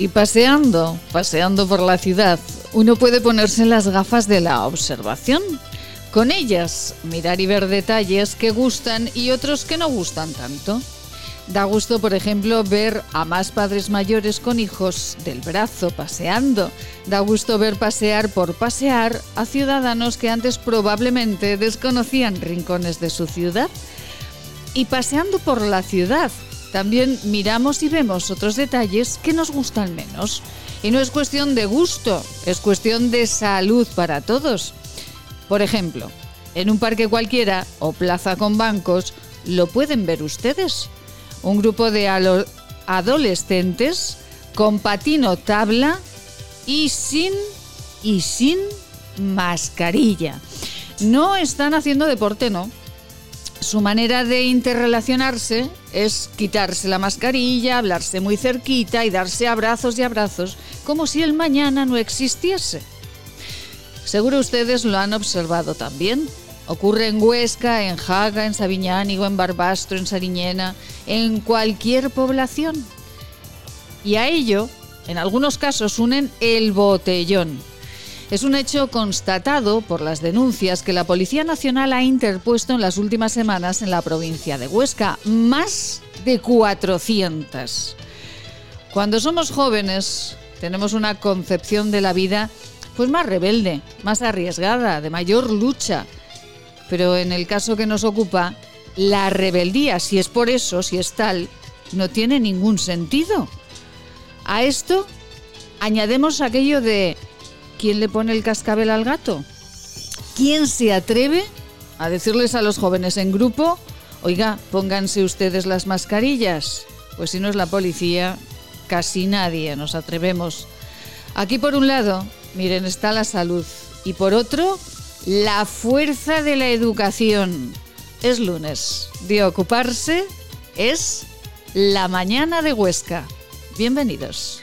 Y paseando, paseando por la ciudad, uno puede ponerse las gafas de la observación. Con ellas, mirar y ver detalles que gustan y otros que no gustan tanto. Da gusto, por ejemplo, ver a más padres mayores con hijos del brazo paseando. Da gusto ver pasear por pasear a ciudadanos que antes probablemente desconocían rincones de su ciudad. Y paseando por la ciudad, también miramos y vemos otros detalles que nos gustan menos. Y no es cuestión de gusto, es cuestión de salud para todos. Por ejemplo, en un parque cualquiera o plaza con bancos, lo pueden ver ustedes un grupo de adolescentes con patino tabla y sin y sin mascarilla. No están haciendo deporte, no. Su manera de interrelacionarse es quitarse la mascarilla, hablarse muy cerquita y darse abrazos y abrazos, como si el mañana no existiese. Seguro ustedes lo han observado también. Ocurre en Huesca, en Jaga, en Sabiñánigo, en Barbastro, en Sariñena, en cualquier población. Y a ello, en algunos casos, unen el botellón. Es un hecho constatado por las denuncias que la Policía Nacional ha interpuesto en las últimas semanas en la provincia de Huesca. Más de 400. Cuando somos jóvenes, tenemos una concepción de la vida pues más rebelde, más arriesgada, de mayor lucha pero en el caso que nos ocupa, la rebeldía, si es por eso, si es tal, no tiene ningún sentido. A esto añademos aquello de ¿quién le pone el cascabel al gato? ¿Quién se atreve a decirles a los jóvenes en grupo, oiga, pónganse ustedes las mascarillas? Pues si no es la policía, casi nadie nos atrevemos. Aquí por un lado, miren, está la salud y por otro, la fuerza de la educación. Es lunes. De ocuparse es la mañana de Huesca. Bienvenidos.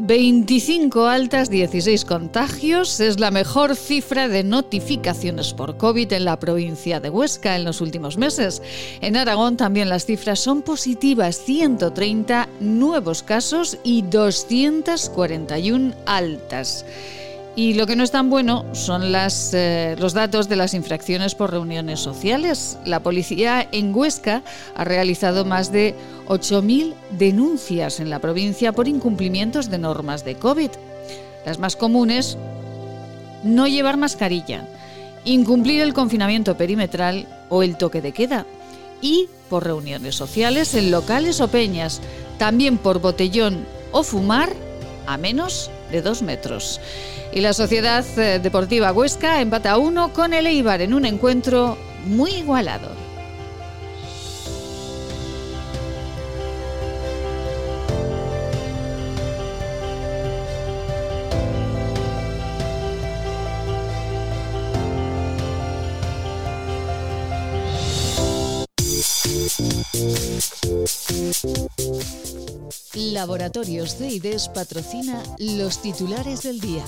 25 altas, 16 contagios es la mejor cifra de notificaciones por COVID en la provincia de Huesca en los últimos meses. En Aragón también las cifras son positivas, 130 nuevos casos y 241 altas. Y lo que no es tan bueno son eh, los datos de las infracciones por reuniones sociales. La policía en Huesca ha realizado más de 8.000 denuncias en la provincia por incumplimientos de normas de COVID. Las más comunes, no llevar mascarilla, incumplir el confinamiento perimetral o el toque de queda y por reuniones sociales en locales o peñas, también por botellón o fumar a menos de dos metros. Y la Sociedad eh, Deportiva Huesca empata a uno con el Eibar en un encuentro muy igualado. Laboratorios de IDES patrocina los titulares del día.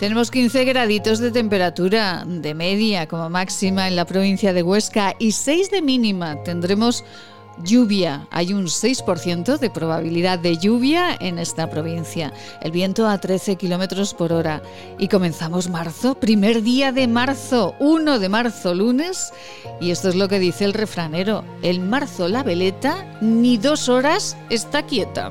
Tenemos 15 graditos de temperatura de media como máxima en la provincia de Huesca y 6 de mínima. Tendremos lluvia. Hay un 6% de probabilidad de lluvia en esta provincia. El viento a 13 kilómetros por hora. Y comenzamos marzo, primer día de marzo, 1 de marzo, lunes. Y esto es lo que dice el refranero: el marzo la veleta ni dos horas está quieta.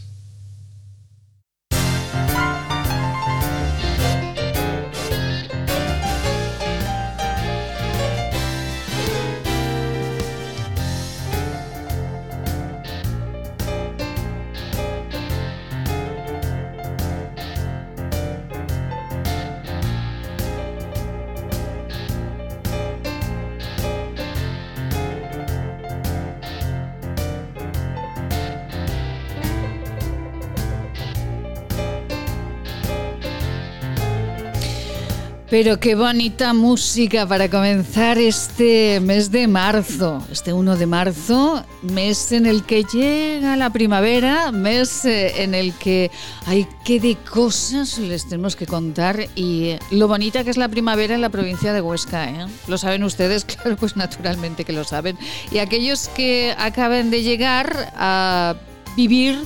Pero qué bonita música para comenzar este mes de marzo, este 1 de marzo, mes en el que llega la primavera, mes eh, en el que hay que de cosas les tenemos que contar y lo bonita que es la primavera en la provincia de Huesca. ¿eh? ¿Lo saben ustedes? Claro, pues naturalmente que lo saben. Y aquellos que acaben de llegar a vivir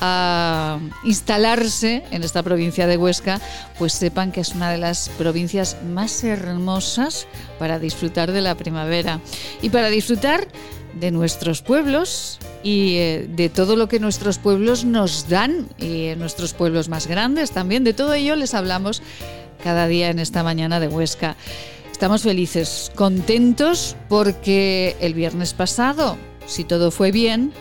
a instalarse en esta provincia de Huesca, pues sepan que es una de las provincias más hermosas para disfrutar de la primavera y para disfrutar de nuestros pueblos y eh, de todo lo que nuestros pueblos nos dan y nuestros pueblos más grandes también. De todo ello les hablamos cada día en esta mañana de Huesca. Estamos felices, contentos porque el viernes pasado, si todo fue bien,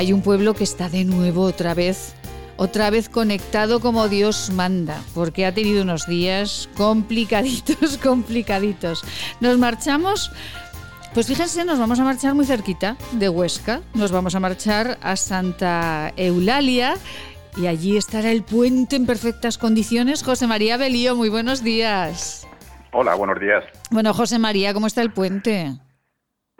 hay un pueblo que está de nuevo otra vez, otra vez conectado como Dios manda, porque ha tenido unos días complicaditos, complicaditos. Nos marchamos, pues fíjense, nos vamos a marchar muy cerquita de Huesca, nos vamos a marchar a Santa Eulalia. Y allí estará el puente en perfectas condiciones. José María Belío, muy buenos días. Hola, buenos días. Bueno, José María, ¿cómo está el puente?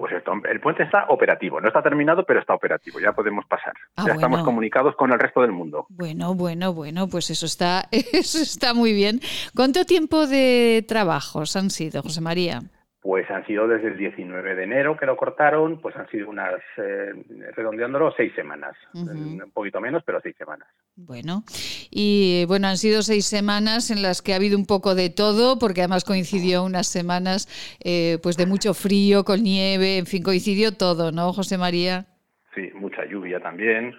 Pues el puente está operativo, no está terminado, pero está operativo, ya podemos pasar. Ah, ya estamos comunicados con el resto del mundo. Bueno, bueno, bueno, pues eso está, eso está muy bien. ¿Cuánto tiempo de trabajos han sido, José María? Pues han sido desde el 19 de enero que lo cortaron, pues han sido unas, eh, redondeándolo, seis semanas. Un poquito menos, pero seis semanas. Bueno, y bueno, han sido seis semanas en las que ha habido un poco de todo, porque además coincidió unas semanas eh, pues de mucho frío, con nieve, en fin, coincidió todo, ¿no, José María? Sí, mucha lluvia también.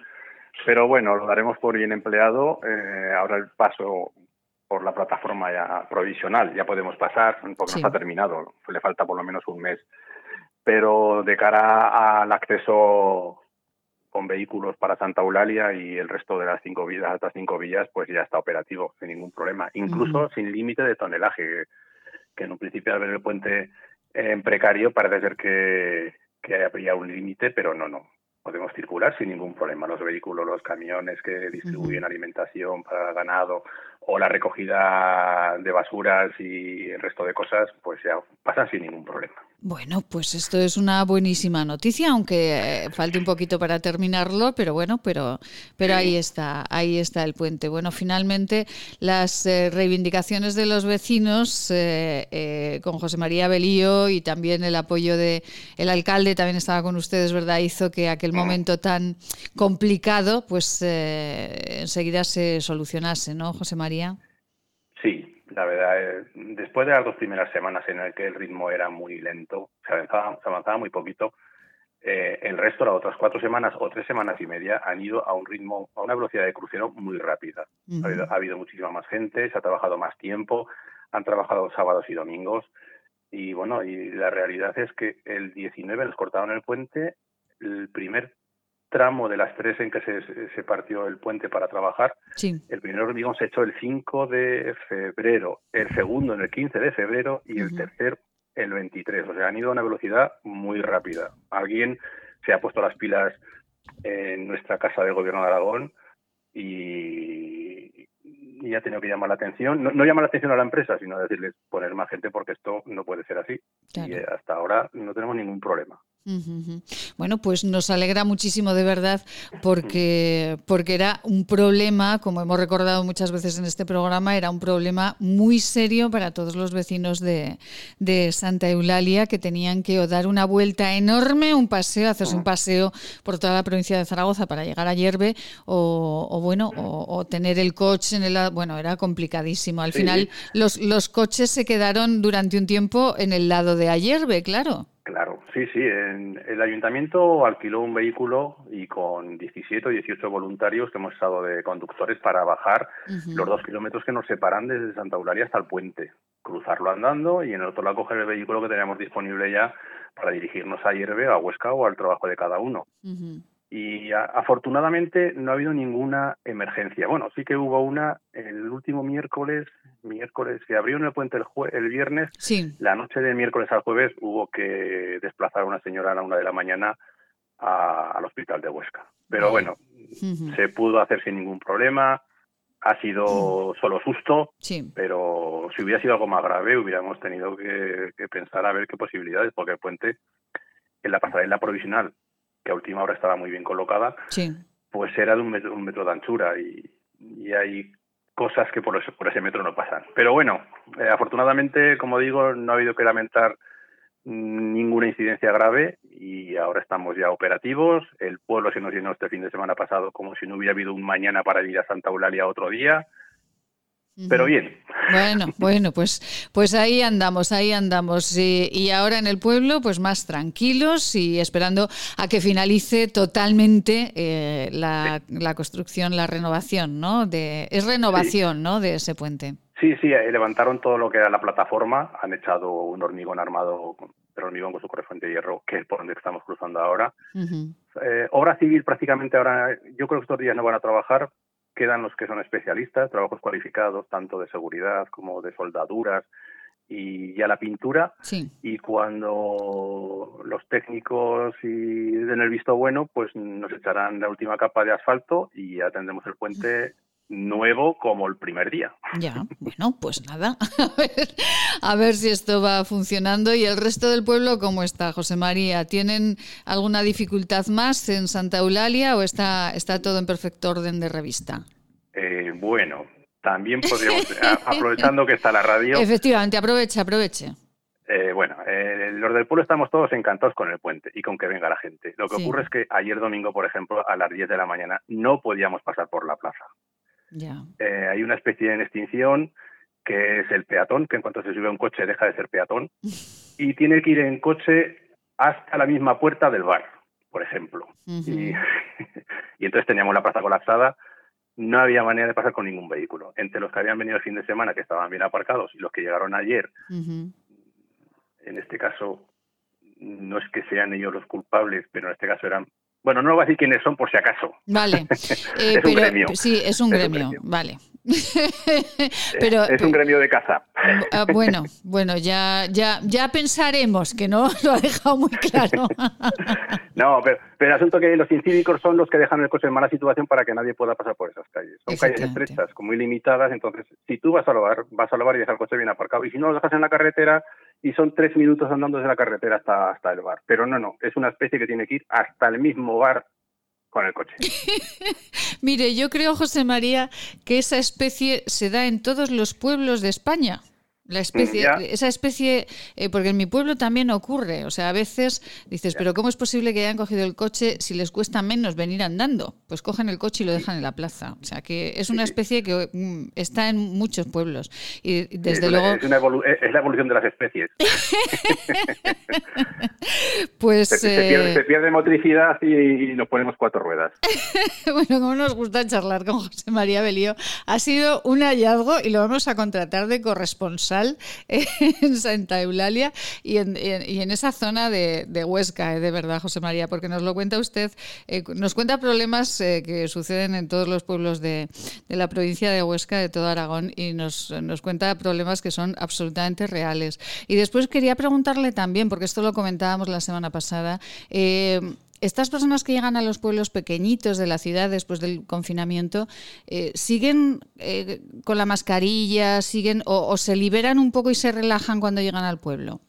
Pero bueno, lo daremos por bien empleado. Eh, ahora el paso por la plataforma ya provisional, ya podemos pasar, porque Sí. no está terminado, le falta por lo menos un mes. Pero de cara al acceso con vehículos para Santa Eulalia y el resto de las cinco villas, otras cinco villas, pues ya está operativo, sin ningún problema. Incluso sin límite de tonelaje, que, que en un principio al ver el puente en precario parece ser que, que habría un límite, pero no, no. Podemos circular sin ningún problema. Los vehículos, los camiones que distribuyen alimentación para ganado o la recogida de basuras y el resto de cosas, pues ya pasan sin ningún problema. Bueno, pues esto es una buenísima noticia, aunque eh, falte un poquito para terminarlo, pero bueno, pero, pero ahí está, ahí está el puente. Bueno, finalmente las eh, reivindicaciones de los vecinos eh, eh, con José María Belío y también el apoyo de el alcalde también estaba con ustedes, ¿verdad? Hizo que aquel momento tan complicado, pues eh, enseguida se solucionase, ¿no, José María? Sí, la verdad, después de las dos primeras semanas en el que el ritmo era muy lento, se avanzaba, se avanzaba muy poquito, eh, el resto, las otras cuatro semanas o tres semanas y media, han ido a un ritmo, a una velocidad de crucero muy rápida. Ha, habido, ha habido muchísima más gente, se ha trabajado más tiempo, han trabajado sábados y domingos Y bueno, y la realidad es que el 19 nos cortaron el puente, el primer tramo de las tres en que se, se partió el puente para trabajar, Sí. el primer hormigón se echó el 5 de febrero, el segundo en el 15 de febrero y el tercer el 23. O sea, han ido a una velocidad muy rápida. Alguien se ha puesto las pilas en nuestra casa de gobierno de Aragón y, y ha tenido que llamar la atención. No, no llamar la atención a la empresa, sino decirles poner más gente porque esto no puede ser así. Claro. Y hasta ahora no tenemos ningún problema. Bueno, pues nos alegra muchísimo de verdad porque, porque era un problema, como hemos recordado muchas veces en este programa, era un problema muy serio para todos los vecinos de, de Santa Eulalia que tenían que dar una vuelta enorme, un paseo, hacerse un paseo por toda la provincia de Zaragoza para llegar a Hierve o, o bueno, o, o tener el coche en el... lado- Bueno, era complicadísimo. Al final los, los coches se quedaron durante un tiempo en el lado de Ayerbe, claro. Claro, sí, sí. en- el ayuntamiento alquiló un vehículo y con 17 o 18 voluntarios que hemos estado de conductores para bajar los dos kilómetros que nos separan desde Santa Eulalia hasta el puente, cruzarlo andando y en el otro lado coger el vehículo que teníamos disponible ya para dirigirnos a Hierve, a Huesca o al trabajo de cada uno. Y a- afortunadamente no ha habido ninguna emergencia. Bueno, sí que hubo una el último miércoles, miércoles se abrió en el puente el, jue- el viernes Sí. la noche de miércoles al jueves hubo que desplazar a una señora a la una de la mañana a- al hospital de Huesca. Pero bueno, se pudo hacer sin ningún problema. Ha sido solo susto, Sí. pero si hubiera sido algo más grave hubiéramos tenido que, que pensar a ver qué posibilidades, porque el puente en la pasarela provisional, que a última hora estaba muy bien colocada, Sí. pues era de un metro, un metro de anchura y, y hay cosas que por ese, por ese metro no pasan. Pero bueno, eh, afortunadamente, como digo, no ha habido que lamentar ninguna incidencia grave y ahora estamos ya operativos. El pueblo se nos llenó este fin de semana pasado como si no hubiera habido un mañana para ir a Santa Eulalia otro día. Pero bien, Bueno, bueno, pues, pues ahí andamos, ahí andamos. Y, y ahora en el pueblo, pues más tranquilos y esperando a que finalice totalmente eh, la, la construcción, la renovación, ¿no? De, es renovación, ¿no? De ese puente. sí, sí, eh, levantaron todo lo que era la plataforma, han echado un hormigón armado, con- pero hormigón con su correspondiente hierro, que es por donde estamos cruzando ahora. Eh, obra civil prácticamente ahora, yo creo que estos días no van a trabajar, quedan los que son especialistas, trabajos cualificados, tanto de seguridad como de soldaduras y ya la pintura. Sí. Y cuando los técnicos y den el visto bueno, pues nos echarán la última capa de asfalto y ya tendremos el puente nuevo como el primer día. Ya, bueno, pues nada, a ver, a ver si esto va funcionando. ¿Y el resto del pueblo cómo está, José María? ¿Tienen alguna dificultad más en Santa Eulalia o está, está todo en perfecto orden de revista? Eh, bueno, también podríamos, aprovechando que está la radio, Efectivamente, aproveche, aproveche. Eh, bueno, eh, los del pueblo estamos todos encantados con el puente y con que venga la gente. Lo que Sí. ocurre es que ayer domingo, por ejemplo, a las 10 de la mañana no podíamos pasar por la plaza. Eh, hay una especie en extinción que es el peatón, que en cuanto se sube a un coche deja de ser peatón y tiene que ir en coche hasta la misma puerta del bar, por ejemplo. Y, y entonces teníamos la plaza colapsada. No había manera de pasar con ningún vehículo. Entre los que habían venido el fin de semana, que estaban bien aparcados, y los que llegaron ayer, en este caso no es que sean ellos los culpables, pero en este caso eran, bueno, no voy a decir quiénes son por si acaso. Vale. Eh, Es un pero, gremio. Sí, es un Es un gremio, vale. pero, es un gremio de caza. Ah, bueno, bueno, ya, ya, ya pensaremos que no lo ha dejado muy claro. No, pero, pero el asunto que los incívicos son los que dejan el coche en mala situación para que nadie pueda pasar por esas calles. Son calles estrechas, muy limitadas, entonces si tú vas a lavar, vas a lavar y dejar el coche bien aparcado. Y si no lo dejas en la carretera y son tres minutos andando desde la carretera hasta, hasta el bar. Pero no, no, es una especie que tiene que ir hasta el mismo bar con el coche. Mire, yo creo, José María, que esa especie se da en todos los pueblos de España. La especie, Ya. esa especie, eh, porque en mi pueblo también ocurre. O sea, a veces dices, pero ¿cómo es posible que hayan cogido el coche si les cuesta menos venir andando? Pues cogen el coche y lo dejan en la plaza. O sea, que es una especie que mm, está en muchos pueblos. Y desde es, una- luego, es, una evolu- es la evolución de las especies. pues... Se, se pierde, eh, se pierde motricidad y, y nos ponemos cuatro ruedas. Bueno, como nos gusta charlar con José María Belío, ha sido un hallazgo y lo vamos a contratar de corresponsal En Santa Eulalia y en, esa zona de, Huesca, de verdad, José María, porque nos lo cuenta usted, nos cuenta problemas que suceden en todos los pueblos de, la provincia de Huesca, de todo Aragón, y nos, nos cuenta problemas que son absolutamente reales. Y después quería preguntarle también, porque esto lo comentábamos la semana pasada, eh, estas personas que llegan a los pueblos pequeñitos de la ciudad después del confinamiento, eh, ¿siguen eh, con la mascarilla, siguen o, se liberan un poco y se relajan cuando llegan al pueblo?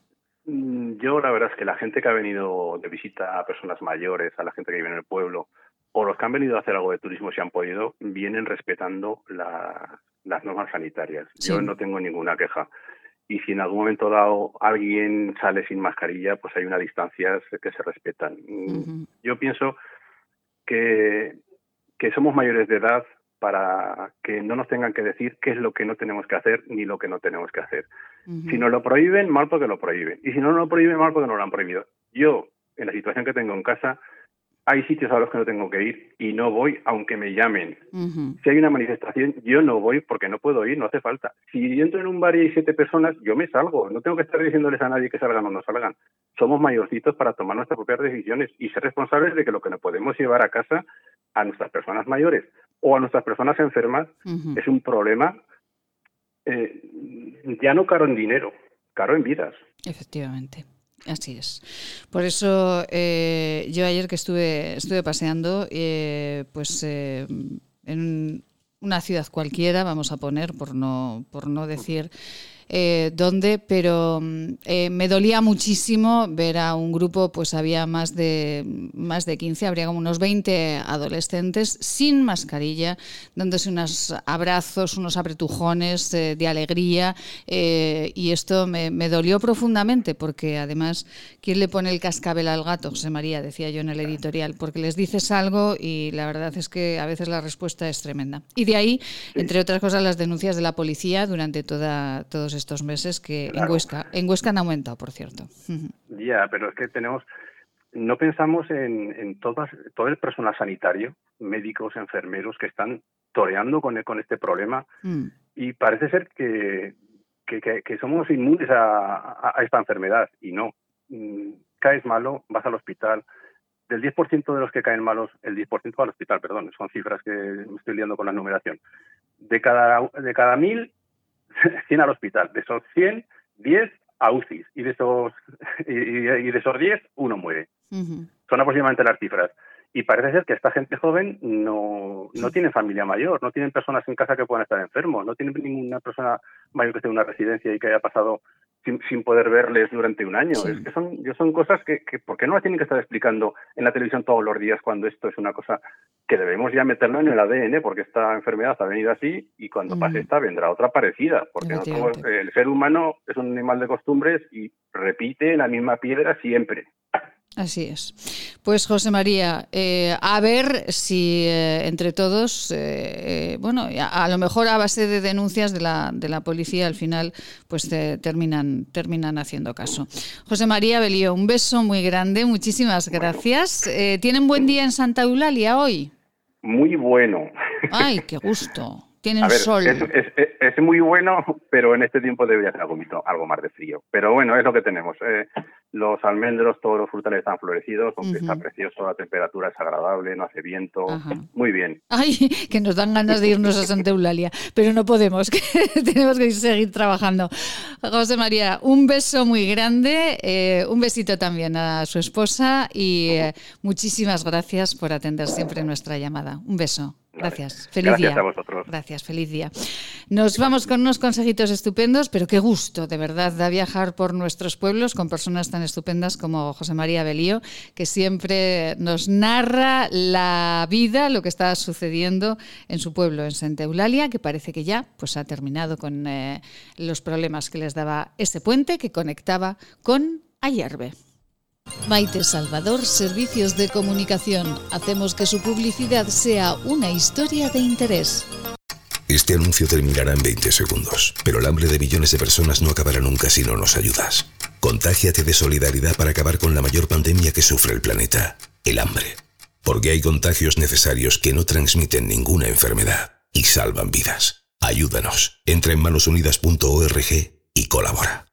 Mm, yo la verdad es que la gente que ha venido de visita a personas mayores, a la gente que vive en el pueblo, o los que han venido a hacer algo de turismo si han podido, vienen respetando las normas sanitarias. Yo no tengo ninguna queja y si en algún momento dado alguien sale sin mascarilla, pues hay una distancia que se respetan. Mm, yo pienso que, que somos mayores de edad para que no nos tengan que decir qué es lo que no tenemos que hacer ni lo que no tenemos que hacer. Si nos lo prohíben, mal porque lo prohíben. Y si no lo prohíben, mal porque no lo han prohibido. Yo, en la situación que tengo en casa, hay sitios a los que no tengo que ir y no voy aunque me llamen. Si hay una manifestación, yo no voy porque no puedo ir, no hace falta. Si entro en un bar y hay siete personas, yo me salgo. No tengo que estar diciéndoles a nadie que salgan o no salgan. Somos mayorcitos para tomar nuestras propias decisiones y ser responsables de que lo que no podemos llevar a casa a nuestras personas mayores o a nuestras personas enfermas es un problema eh, ya no caro en dinero, caro en vidas. Efectivamente. Así es. Por eso eh, yo ayer que estuve, estuve paseando, eh, pues eh, en una ciudad cualquiera, vamos a poner, por no, por no decir eh, dónde, pero mm, eh, me dolía muchísimo ver a un grupo, pues había más de, más de 15, habría como unos 20 adolescentes sin mascarilla, dándose unos abrazos, unos apretujones eh, de alegría, y esto me, dolió profundamente, porque además, ¿quién le pone el cascabel al gato? José María, decía yo en el editorial, porque les dices algo y la verdad es que a veces la respuesta es tremenda. Y de ahí, entre otras cosas, las denuncias de la policía durante toda, todos estos meses que en, Huesca, en Huesca han aumentado, por cierto. Ya, pero es que tenemos, no pensamos en, en todas, todo el personal sanitario, médicos, enfermeros que están toreando con, con este problema mm. y parece ser que, que, somos inmunes a, a, esta enfermedad y no. Mm, caes malo, vas al hospital, del 10% de los que caen malos, el 10% va al hospital, perdón, son cifras que me estoy liando con la numeración. De cada, de cada mil, 100 al hospital. De esos 100, 10 a UCI. Y de esos, y, de esos 10, uno muere. Son aproximadamente las cifras. Y parece ser que esta gente joven no, no tiene familia mayor, no tienen personas en casa que puedan estar enfermos, no tienen ninguna persona mayor que esté en una residencia y que haya pasado sin, poder verles durante un año. Es que son, son cosas que, que, ¿por qué no las tienen que estar explicando en la televisión todos los días cuando esto es una cosa que debemos ya meterlo en el ADN? Porque esta enfermedad ha venido así y cuando pase esta vendrá otra parecida. Porque el ser humano es un animal de costumbres y repite la misma piedra siempre. Así es. Pues José María, eh, a ver si eh, entre todos, eh, bueno, a, lo mejor a base de denuncias de la, de la policía al final, pues terminan, terminan haciendo caso. José María Belío, un beso muy grande, muchísimas gracias. ¿Tienen buen día en Santa Eulalia hoy? Muy bueno. Ay, qué gusto. Tienen sol. Es, muy bueno, pero en este tiempo debería ser algo, algo más de frío. Pero bueno, es lo que tenemos. Eh, los almendros, todos los frutales están florecidos, está precioso, la temperatura es agradable, no hace viento. Muy bien. Ay, que nos dan ganas de irnos a Santa Eulalia, pero no podemos, que tenemos que seguir trabajando. José María, un beso muy grande, eh, un besito también a su esposa y eh, muchísimas gracias por atender siempre nuestra llamada. Un beso. Gracias. Feliz Gracias día. a vosotros. Gracias, feliz día. Nos vamos con unos consejitos estupendos, pero qué gusto, de verdad, da viajar por nuestros pueblos con personas tan estupendas como José María Belío, que siempre nos narra la vida, lo que está sucediendo en su pueblo, en Santa Eulalia, que parece que ya pues, ha terminado con eh, los problemas que les daba ese puente que conectaba con Ayerbe. Maite Salvador, Servicios de Comunicación. Hacemos que su publicidad sea una historia de interés. Este anuncio terminará en 20 segundos, pero el hambre de millones de personas no acabará nunca si no nos ayudas. Contágiate de solidaridad para acabar con la mayor pandemia que sufre el planeta, el hambre. Porque hay contagios necesarios que no transmiten ninguna enfermedad y salvan vidas. Ayúdanos. Entra en manosunidas.org y colabora.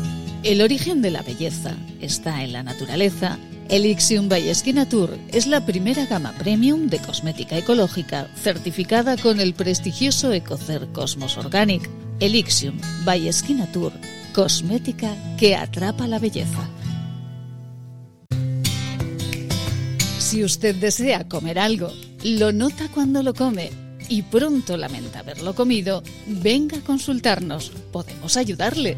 El origen de la belleza está en la naturaleza Elixium by Tour es la primera gama premium de cosmética ecológica certificada con el prestigioso Ecocer Cosmos Organic. Elixium by Tour, cosmética que atrapa la belleza. Si usted desea comer algo, lo nota cuando lo come y pronto lamenta haberlo comido, venga a consultarnos. Podemos ayudarle.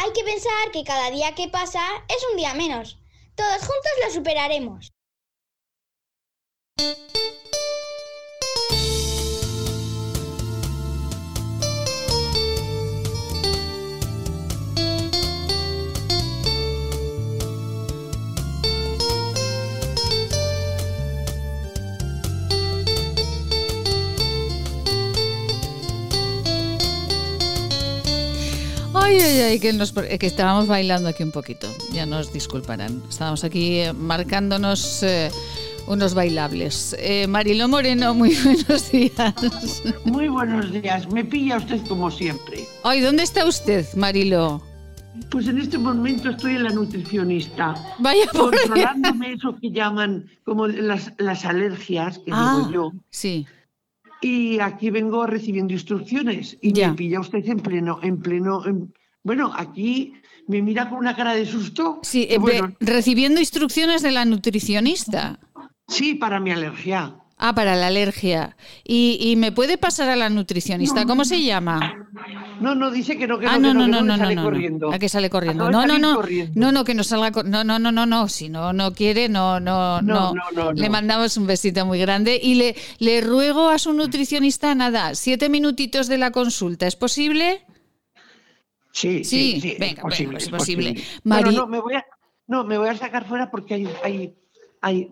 Hay que pensar que cada día que pasa es un día menos. Todos juntos lo superaremos. Ay, ay, ay, que, nos, que estábamos bailando aquí un poquito. Ya nos disculparán. Estábamos aquí eh, marcándonos eh, unos bailables. Eh, Mariló Moreno, muy buenos días. Muy buenos días. Me pilla usted como siempre. Ay, ¿dónde está usted, Mariló? Pues en este momento estoy en la nutricionista. Vaya por Controlándome eso que llaman como las, las alergias, que ah, digo yo. Sí. Y aquí vengo recibiendo instrucciones y Ya. me pilla usted en pleno, en pleno, en- bueno, aquí me mira con una cara de susto. Sí, eh, bueno, recibiendo instrucciones de la nutricionista. sí, para mi alergia. Ah, para la alergia. ¿Y, y me puede pasar a la nutricionista? ¿Cómo se llama? No, no, dice que no, que no, Ah, no, que no, no, no, que sale no, corriendo. A que sale corriendo. No, no, no. corriendo. No, no, que no salga. No, no, no, no, no. Si no, no quiere, no, no, no. No, no, no, Le mandamos un besito muy grande y le, le ruego a su nutricionista nada, siete minutitos de la consulta. ¿Es posible? Sí, Sí, sí, sí, venga, es posible, bueno, es es posible. posible. Mari- Pero no, me voy a, no, me voy a sacar fuera porque hay, hay, hay,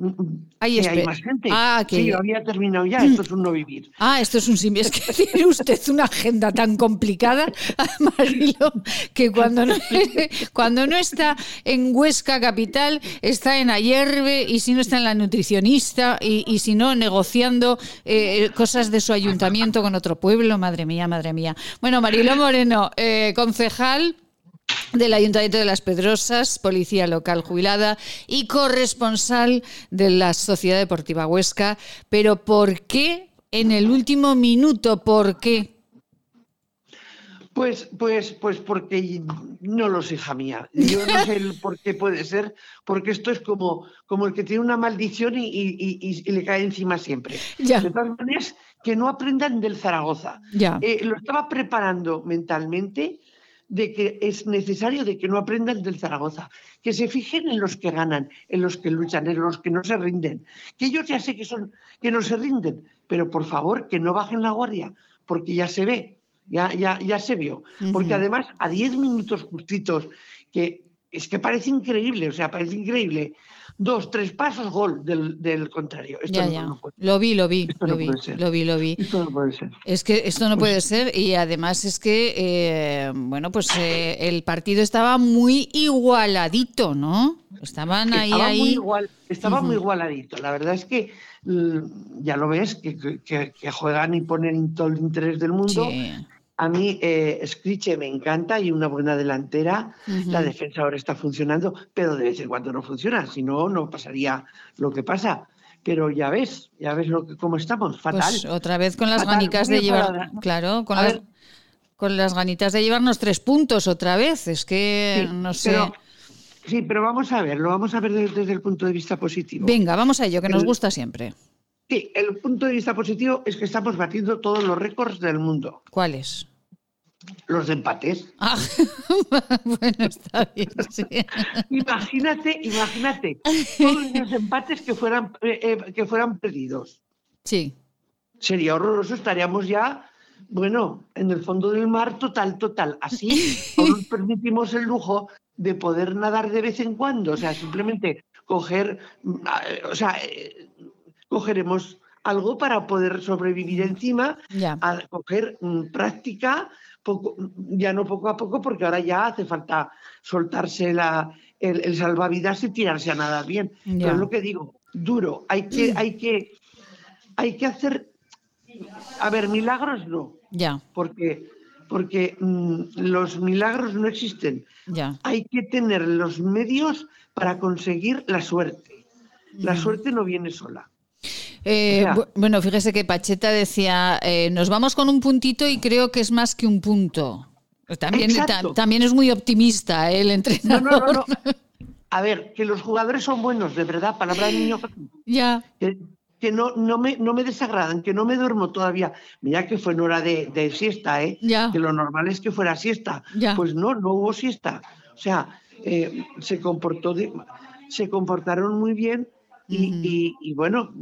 Hay que hay espe- más gente. Ah, que- Sí, había terminado ya, esto es un no vivir. Ah, esto es un sim. Es que tiene usted una agenda tan complicada, Marilo, que cuando no, cuando no está en Huesca capital, está en Ayerbe y si no está en la nutricionista y, y si no negociando eh, cosas de su ayuntamiento con otro pueblo. Madre mía, madre mía. Bueno, Marilo Moreno, eh, concejal del Ayuntamiento de Las Pedrosas, policía local jubilada y corresponsal de la Sociedad Deportiva Huesca. Pero ¿por qué en el último minuto? ¿Por qué? Pues, pues, pues porque no lo sé, hija mía. Yo no sé el por qué puede ser, porque esto es como, como el que tiene una maldición y, y- y- y le cae encima siempre. Ya. De todas maneras, que no aprendan del Zaragoza. Ya. Eh, lo estaba preparando mentalmente de que es necesario de que no aprendan del Zaragoza, que se fijen en los que ganan, en los que luchan, en los que no se rinden, que ellos ya sé que son que no se rinden, pero por favor que no bajen la guardia, porque ya se ve, ya ya ya se vio, porque además a 10 minutos justitos que es que parece increíble, o sea, parece increíble. Dos, tres pasos, gol del, del contrario. Esto Ya, no, ya. no puede, Lo vi, lo vi, Esto lo no vi, lo vi, lo vi. esto no puede ser. Es que esto no puede ser y además es que, eh, bueno, pues eh, el partido estaba muy igualadito, ¿no? Estaban ahí, estaba ahí. muy igual, estaba muy igualadito. La verdad es que mm, ya lo ves, que, que- que juegan y ponen todo el interés del mundo. Sí. A mí eh, Scriche me encanta y una buena delantera. La defensa ahora está funcionando, pero de vez en cuando no funciona. Si no, no pasaría lo que pasa. Pero ya ves, ya ves lo que, cómo estamos, fatal. Pues otra vez con las Fatal, ganicas muy de llevar, enfadada. claro, con A las, ver. con las ganitas de llevarnos tres puntos otra vez. Es que Sí, no sé. pero- sí, pero vamos a ver, lo vamos a ver desde, el punto de vista positivo. Venga, vamos a ello, que nos gusta siempre. Sí, el punto de vista positivo es que estamos batiendo todos los récords del mundo. ¿Cuáles? Los de empates. Ah, bueno, está bien, sí. Imagínate, imagínate, todos los empates que fueran, eh, eh, que fueran perdidos. Sí. Sería horroroso, estaríamos ya, bueno, en el fondo del mar total, total. Así no nos permitimos el lujo de poder nadar de vez en cuando, o sea, simplemente coger, mm, eh, o sea, cogeremos algo para poder sobrevivir encima, Ya. a coger mm, práctica, poco, ya no poco a poco, porque ahora ya hace falta soltarse la, el, el salvavidas y tirarse a nadar bien. Pero es lo que digo, duro, hay que, hay que, hay que hacer, a ver, milagros no, Ya, porque, porque mm, los milagros no existen. ya. Hay que tener los medios para conseguir la suerte. La Mm. suerte no viene sola. Eh, bu- bueno, fíjese que Pacheta decía, eh, nos vamos con un puntito y creo que es más que un punto. También, también es muy optimista ¿eh? el No, entrenador. no, no, no. A ver, que los jugadores son buenos, de verdad, palabra de niño. Ya, Que, que no, no, me, no me desagradan, que no me duermo todavía. Mira que fue en hora de, de siesta, ¿eh? Ya. Que lo normal es que fuera siesta. Ya. Pues no, no hubo siesta. O sea, eh, se comportó de- se comportaron muy bien y- y bueno,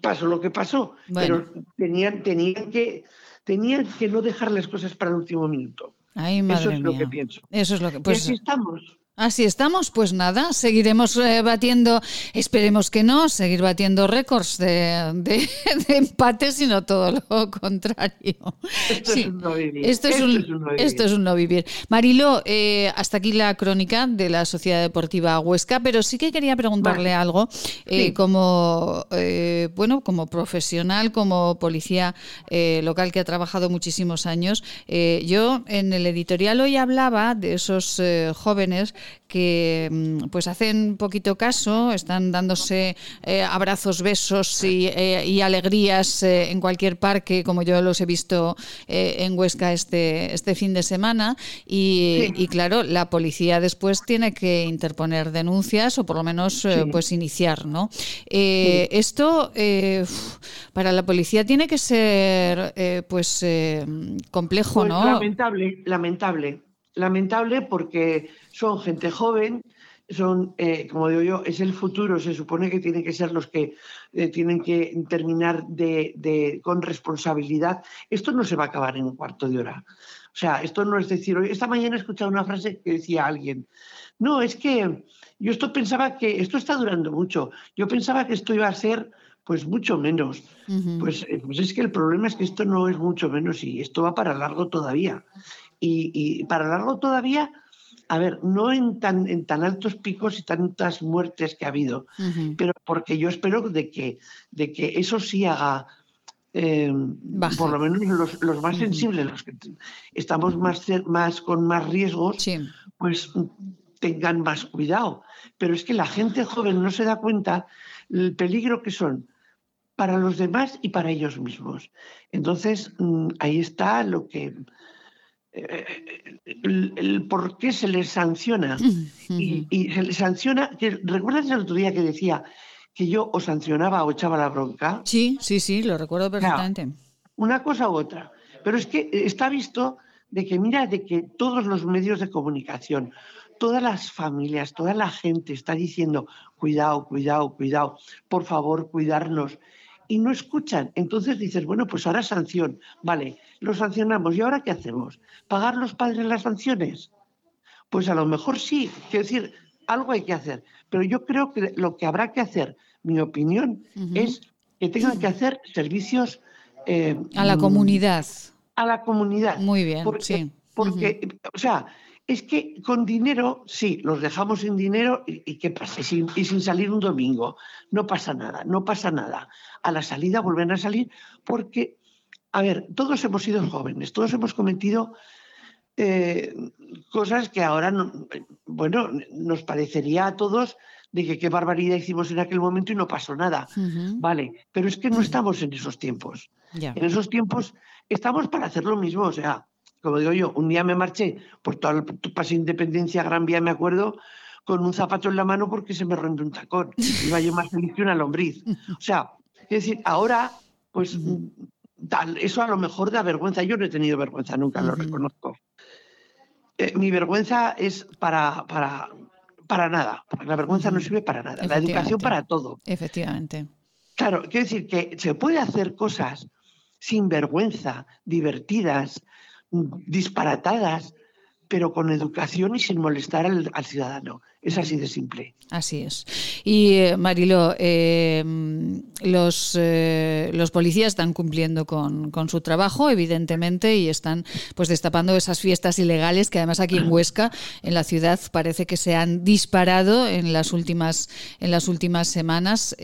pasó lo que pasó. Bueno. Pero tenían, tenían que tenían que no dejar las cosas para el último minuto. ay, madre Eso es lo que pienso. Eso es lo que... y Pues estamos. Así estamos, pues nada, seguiremos eh, batiendo, esperemos que no, seguir batiendo récords de, de, de empates, sino todo lo contrario. Esto Sí. es un no vivir. Esto es, un, no vivir. esto es un no vivir. Marilo, eh, hasta aquí la crónica de la Sociedad Deportiva Huesca, pero sí que quería preguntarle Vale. algo eh, Sí. como eh, bueno, como profesional, como policía eh, local que ha trabajado muchísimos años. yo en el editorial hoy hablaba de esos jóvenes que mm, pues hacen poquito caso, están dándose eh, abrazos, besos y, eh, y alegrías eh, en cualquier parque, como yo los he visto en Huesca este, este fin de semana. Y, Sí. y claro, la policía después tiene que interponer denuncias o por lo menos Sí. pues iniciar, ¿no? Esto para la policía tiene que ser pues complejo, Pues ¿no? Lamentable, lamentable. Lamentable porque son gente joven, son, eh, como digo yo, es el futuro, se supone que tienen que ser los que eh, tienen que terminar de, de- con responsabilidad. Esto no se va a acabar en un cuarto de hora. O sea, esto no es decir, hoy- esta mañana he escuchado una frase que decía alguien, no, es que yo esto pensaba que esto está durando mucho, yo pensaba que esto iba a ser pues mucho menos. Pues, eh, pues es que el problema es que esto no es mucho menos y esto va para largo todavía. Y, y para largo todavía, a ver, no en tan, en tan altos picos y tantas muertes que ha habido, pero porque yo espero de que, de que eso sí haga, eh, por lo menos los, los más sensibles, los que estamos más, más con más riesgos, Sí. pues tengan más cuidado. Pero es que la gente joven no se da cuenta el peligro que son para los demás y para ellos mismos. Entonces, mm, ahí está lo que... eh, el, el por qué se les sanciona. Y, y se les sanciona... que- ¿Recuerdas el otro día que decía que yo o sancionaba o echaba la bronca? Sí, sí, sí, lo recuerdo perfectamente. una cosa u otra. Pero es que está visto de que, mira, de que todos los medios de comunicación, todas las familias, toda la gente está diciendo, cuidado, cuidado, cuidado, por favor, cuidarnos. Y no escuchan. Entonces dices, bueno, pues ahora sanción. Vale, lo sancionamos. ¿Y ahora qué hacemos? ¿Pagar los padres las sanciones? Pues a lo mejor sí. Quiero decir, algo hay que hacer. Pero yo creo que lo que habrá que hacer, mi opinión, es que tengan que hacer servicios eh, A la comunidad. a la comunidad. Muy bien, porque, sí. Porque, o sea, es que con dinero, sí, los dejamos sin dinero y, y ¿qué pasa? Y sin, y sin salir un domingo. No pasa nada, no pasa nada. A la salida vuelven a salir porque, a ver, todos hemos sido jóvenes, todos hemos cometido eh, cosas que ahora, no- bueno, nos parecería a todos de que qué barbaridad hicimos en aquel momento y no pasó nada. Vale, pero es que no estamos en esos tiempos. En esos tiempos estamos para hacer lo mismo. O sea, como digo yo, un día me marché por todo el Paseo Independencia, Gran Vía, me acuerdo, con un zapato en la mano porque se me rompió un tacón. Iba yo más feliz que una lombriz. O sea, Es decir, ahora, pues tal, eso a lo mejor da vergüenza. Yo no he tenido vergüenza nunca, lo reconozco. Eh, mi vergüenza es para, para, para nada. La vergüenza no sirve para nada. La educación para todo. Efectivamente. Claro, quiero decir que se puede hacer cosas sin vergüenza, divertidas, disparatadas, pero con educación y sin molestar al, ciudadano. Es así de simple. Así es. Y eh, Marilo, eh, los, eh, los policías están cumpliendo con, su trabajo, evidentemente, y están pues destapando esas fiestas ilegales que además aquí en Huesca, en la ciudad, parece que se han disparado en las últimas, en las últimas semanas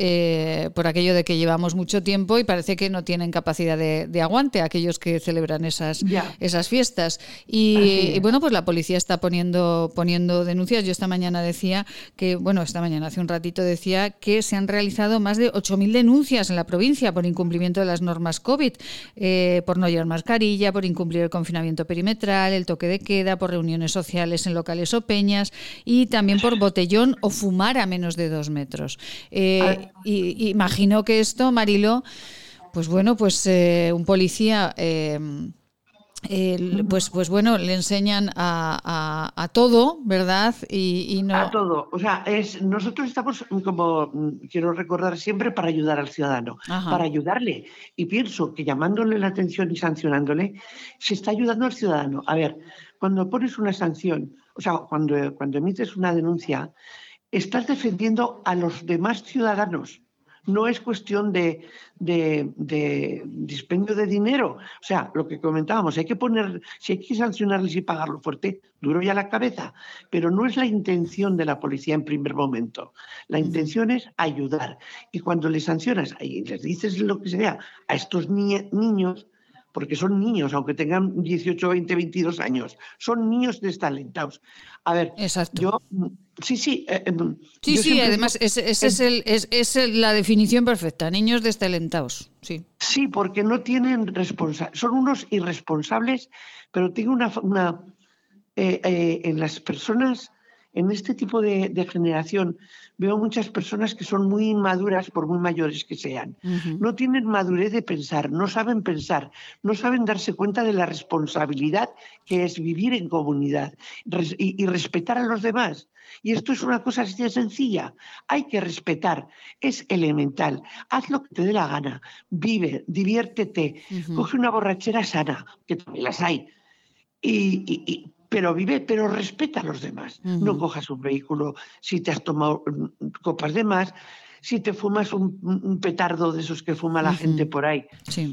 por aquello de que llevamos mucho tiempo y parece que no tienen capacidad de, aguante aquellos que celebran esas, esas fiestas. Y, y, bueno, pues la policía está poniendo, poniendo denuncias. Yo esta mañana decía que, bueno, esta mañana, hace un ratito decía que se han realizado más de 8.000 denuncias en la provincia por incumplimiento de las normas COVID, eh, por no llevar mascarilla, por incumplir el confinamiento perimetral, el toque de queda, por reuniones sociales en locales o peñas y también por botellón o fumar a menos de dos metros. Eh, y, imagino que esto, Marilo, pues bueno, pues eh, un policía pues, pues bueno, le enseñan a, a, todo, ¿verdad? Y, no... A todo. O sea, es, nosotros estamos, como mm, quiero recordar siempre, para ayudar al ciudadano, para ayudarle. Y pienso que llamándole la atención y sancionándole, se está ayudando al ciudadano. A ver, cuando pones una sanción, o sea, cuando, cuando emites una denuncia, estás defendiendo a los demás ciudadanos no es cuestión de, dispendio de dinero. O sea, lo que comentábamos, hay que poner, si hay que sancionarles y pagarlo fuerte, duro ya la cabeza, pero no es la intención de la policía en primer momento. La intención es ayudar. Y cuando les sancionas y les dices lo que sea a estos niños, porque son niños, aunque tengan 18, 20, 22 años, son niños destalentados. A ver, yo Sí, sí. Eh, em, sí, sí, además, ese, es, el, es, la definición perfecta, niños destalentados. Sí, sí porque no tienen responsabilidad, son unos irresponsables, pero tienen una. una eh, eh, en las personas en este tipo de, generación veo muchas personas que son muy inmaduras por muy mayores que sean. No tienen madurez de pensar, no saben pensar, no saben darse cuenta de la responsabilidad que es vivir en comunidad y, respetar a los demás. Y esto es una cosa así de sencilla. Hay que respetar, es elemental. Haz lo que te dé la gana, vive, diviértete, coge una borrachera sana, que también las hay. y, pero vive, pero respeta a los demás. No cojas un vehículo si te has tomado mm, copas de más, si te fumas un, petardo de esos que fuma la gente por ahí,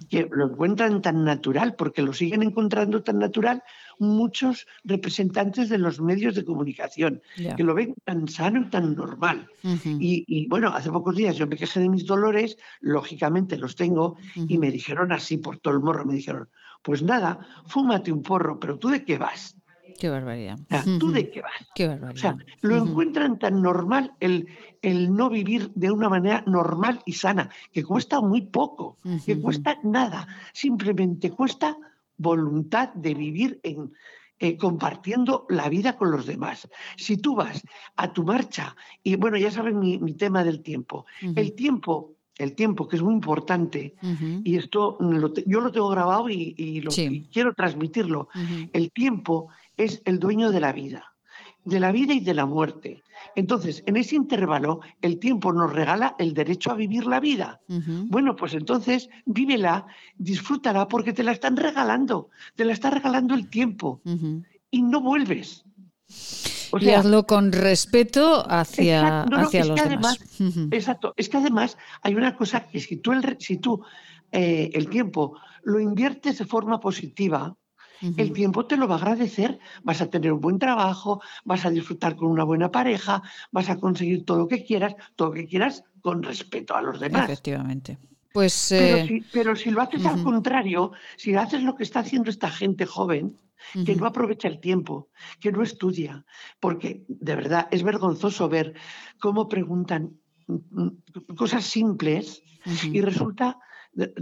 que lo encuentran tan natural, porque lo siguen encontrando tan natural muchos representantes de los medios de comunicación, que lo ven tan sano y tan normal. y, y, bueno, hace pocos días yo me quejé de mis dolores, lógicamente los tengo, y me dijeron así por todo el morro, me dijeron, pues nada, fúmate un porro, pero tú de qué vas? Qué barbaridad. ¿Tú de qué vas? Qué barbaridad. O sea, lo encuentran tan normal el, el no vivir de una manera normal y sana, que cuesta muy poco, que cuesta nada, simplemente cuesta voluntad de vivir en, eh, compartiendo la vida con los demás. Si tú vas a tu marcha, y bueno, ya saben mi, tema del tiempo, el tiempo el tiempo, que es muy importante, y esto yo lo tengo grabado y, lo, quiero transmitirlo. El tiempo es el dueño de la vida, de la vida y de la muerte. Entonces, en ese intervalo, el tiempo nos regala el derecho a vivir la vida. Bueno, pues entonces, vívela, disfrútala, porque te la están regalando, te la está regalando el tiempo y no vuelves. O y hazlo con respeto hacia, hacia los demás. Exacto. Es que además hay una cosa que si tú el, si tú, eh, el tiempo lo inviertes de forma positiva, el tiempo te lo va a agradecer. Vas a tener un buen trabajo, vas a disfrutar con una buena pareja, vas a conseguir todo lo que quieras, todo lo que quieras con respeto a los demás. Efectivamente. Pues, pero, si, lo haces al contrario, si haces lo que está haciendo esta gente joven, que no aprovecha el tiempo, que no estudia, porque de verdad es vergonzoso ver cómo preguntan mm, mm, cosas simples y resulta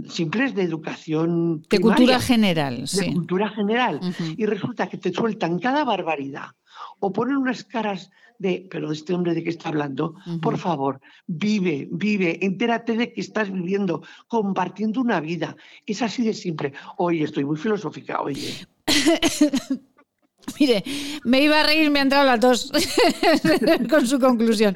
simples de educación. De cultura general, De cultura general. Y resulta que te sueltan cada barbaridad o ponen unas caras de, pero este hombre de qué está hablando, por favor, vive, vive, entérate de que estás viviendo, compartiendo una vida. Es así de simple. Oye, estoy muy filosófica, oye. Mire, me iba a reír, me ha entrado las dos con su conclusión.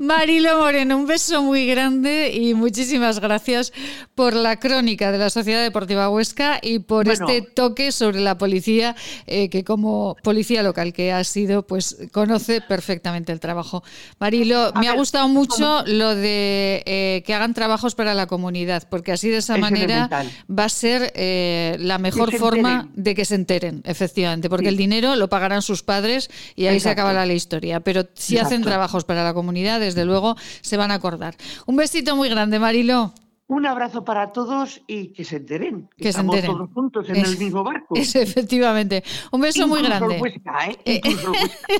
Marilo Moreno, un beso muy grande y muchísimas gracias por la crónica de la Sociedad Deportiva Huesca y por este toque sobre la policía, eh, que como policía local que ha sido, pues conoce perfectamente el trabajo. Marilo, me ha gustado mucho lo de eh, que hagan trabajos para la comunidad, porque así de esa manera va a ser eh, la mejor forma de que se enteren, efectivamente, porque el dinero lo pagarán sus padres y ahí se acaba la historia. Pero si hacen trabajos para la comunidad, desde luego se van a acordar. Un besito muy grande, Marilo. Un abrazo para todos y que se enteren. Que, se enteren. todos juntos en el mismo barco. Es, efectivamente. Un beso muy grande. El Huesca, ¿eh? eh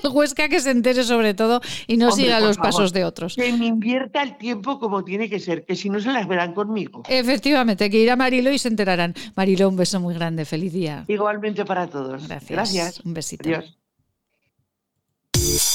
el Huesca que se entere sobre todo y no siga los pasos de otros. Que me invierta el tiempo como tiene que ser, que si no se las verán conmigo. Efectivamente, que irá Marilo y se enterarán. Marilo, un beso muy grande. Feliz día. Igualmente para todos. Gracias. Gracias. Un besito. Adiós.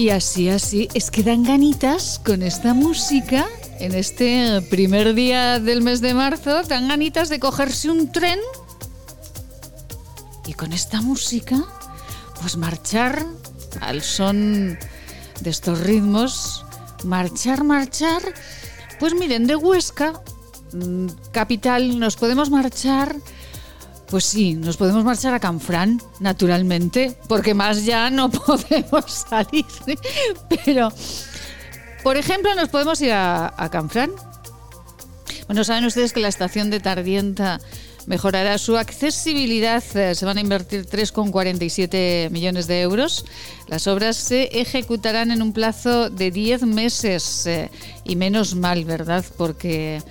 Y así, así, es que dan ganitas con esta música. En este primer día del mes de marzo, dan ganitas de cogerse un tren y con esta música, pues marchar al son de estos ritmos, marchar, marchar, pues miren, de Huesca, mm, capital, nos podemos marchar pues sí, nos podemos marchar a Canfrán, naturalmente, porque más ya no podemos salir. Pero, por ejemplo, nos podemos ir a, Canfrán. Bueno, saben ustedes que la estación de Tardienta mejorará su accesibilidad. Eh, se van a invertir 3,47 millones de euros. Las obras se ejecutarán en un plazo de 10 meses. Eh, y menos mal, ¿verdad? Porque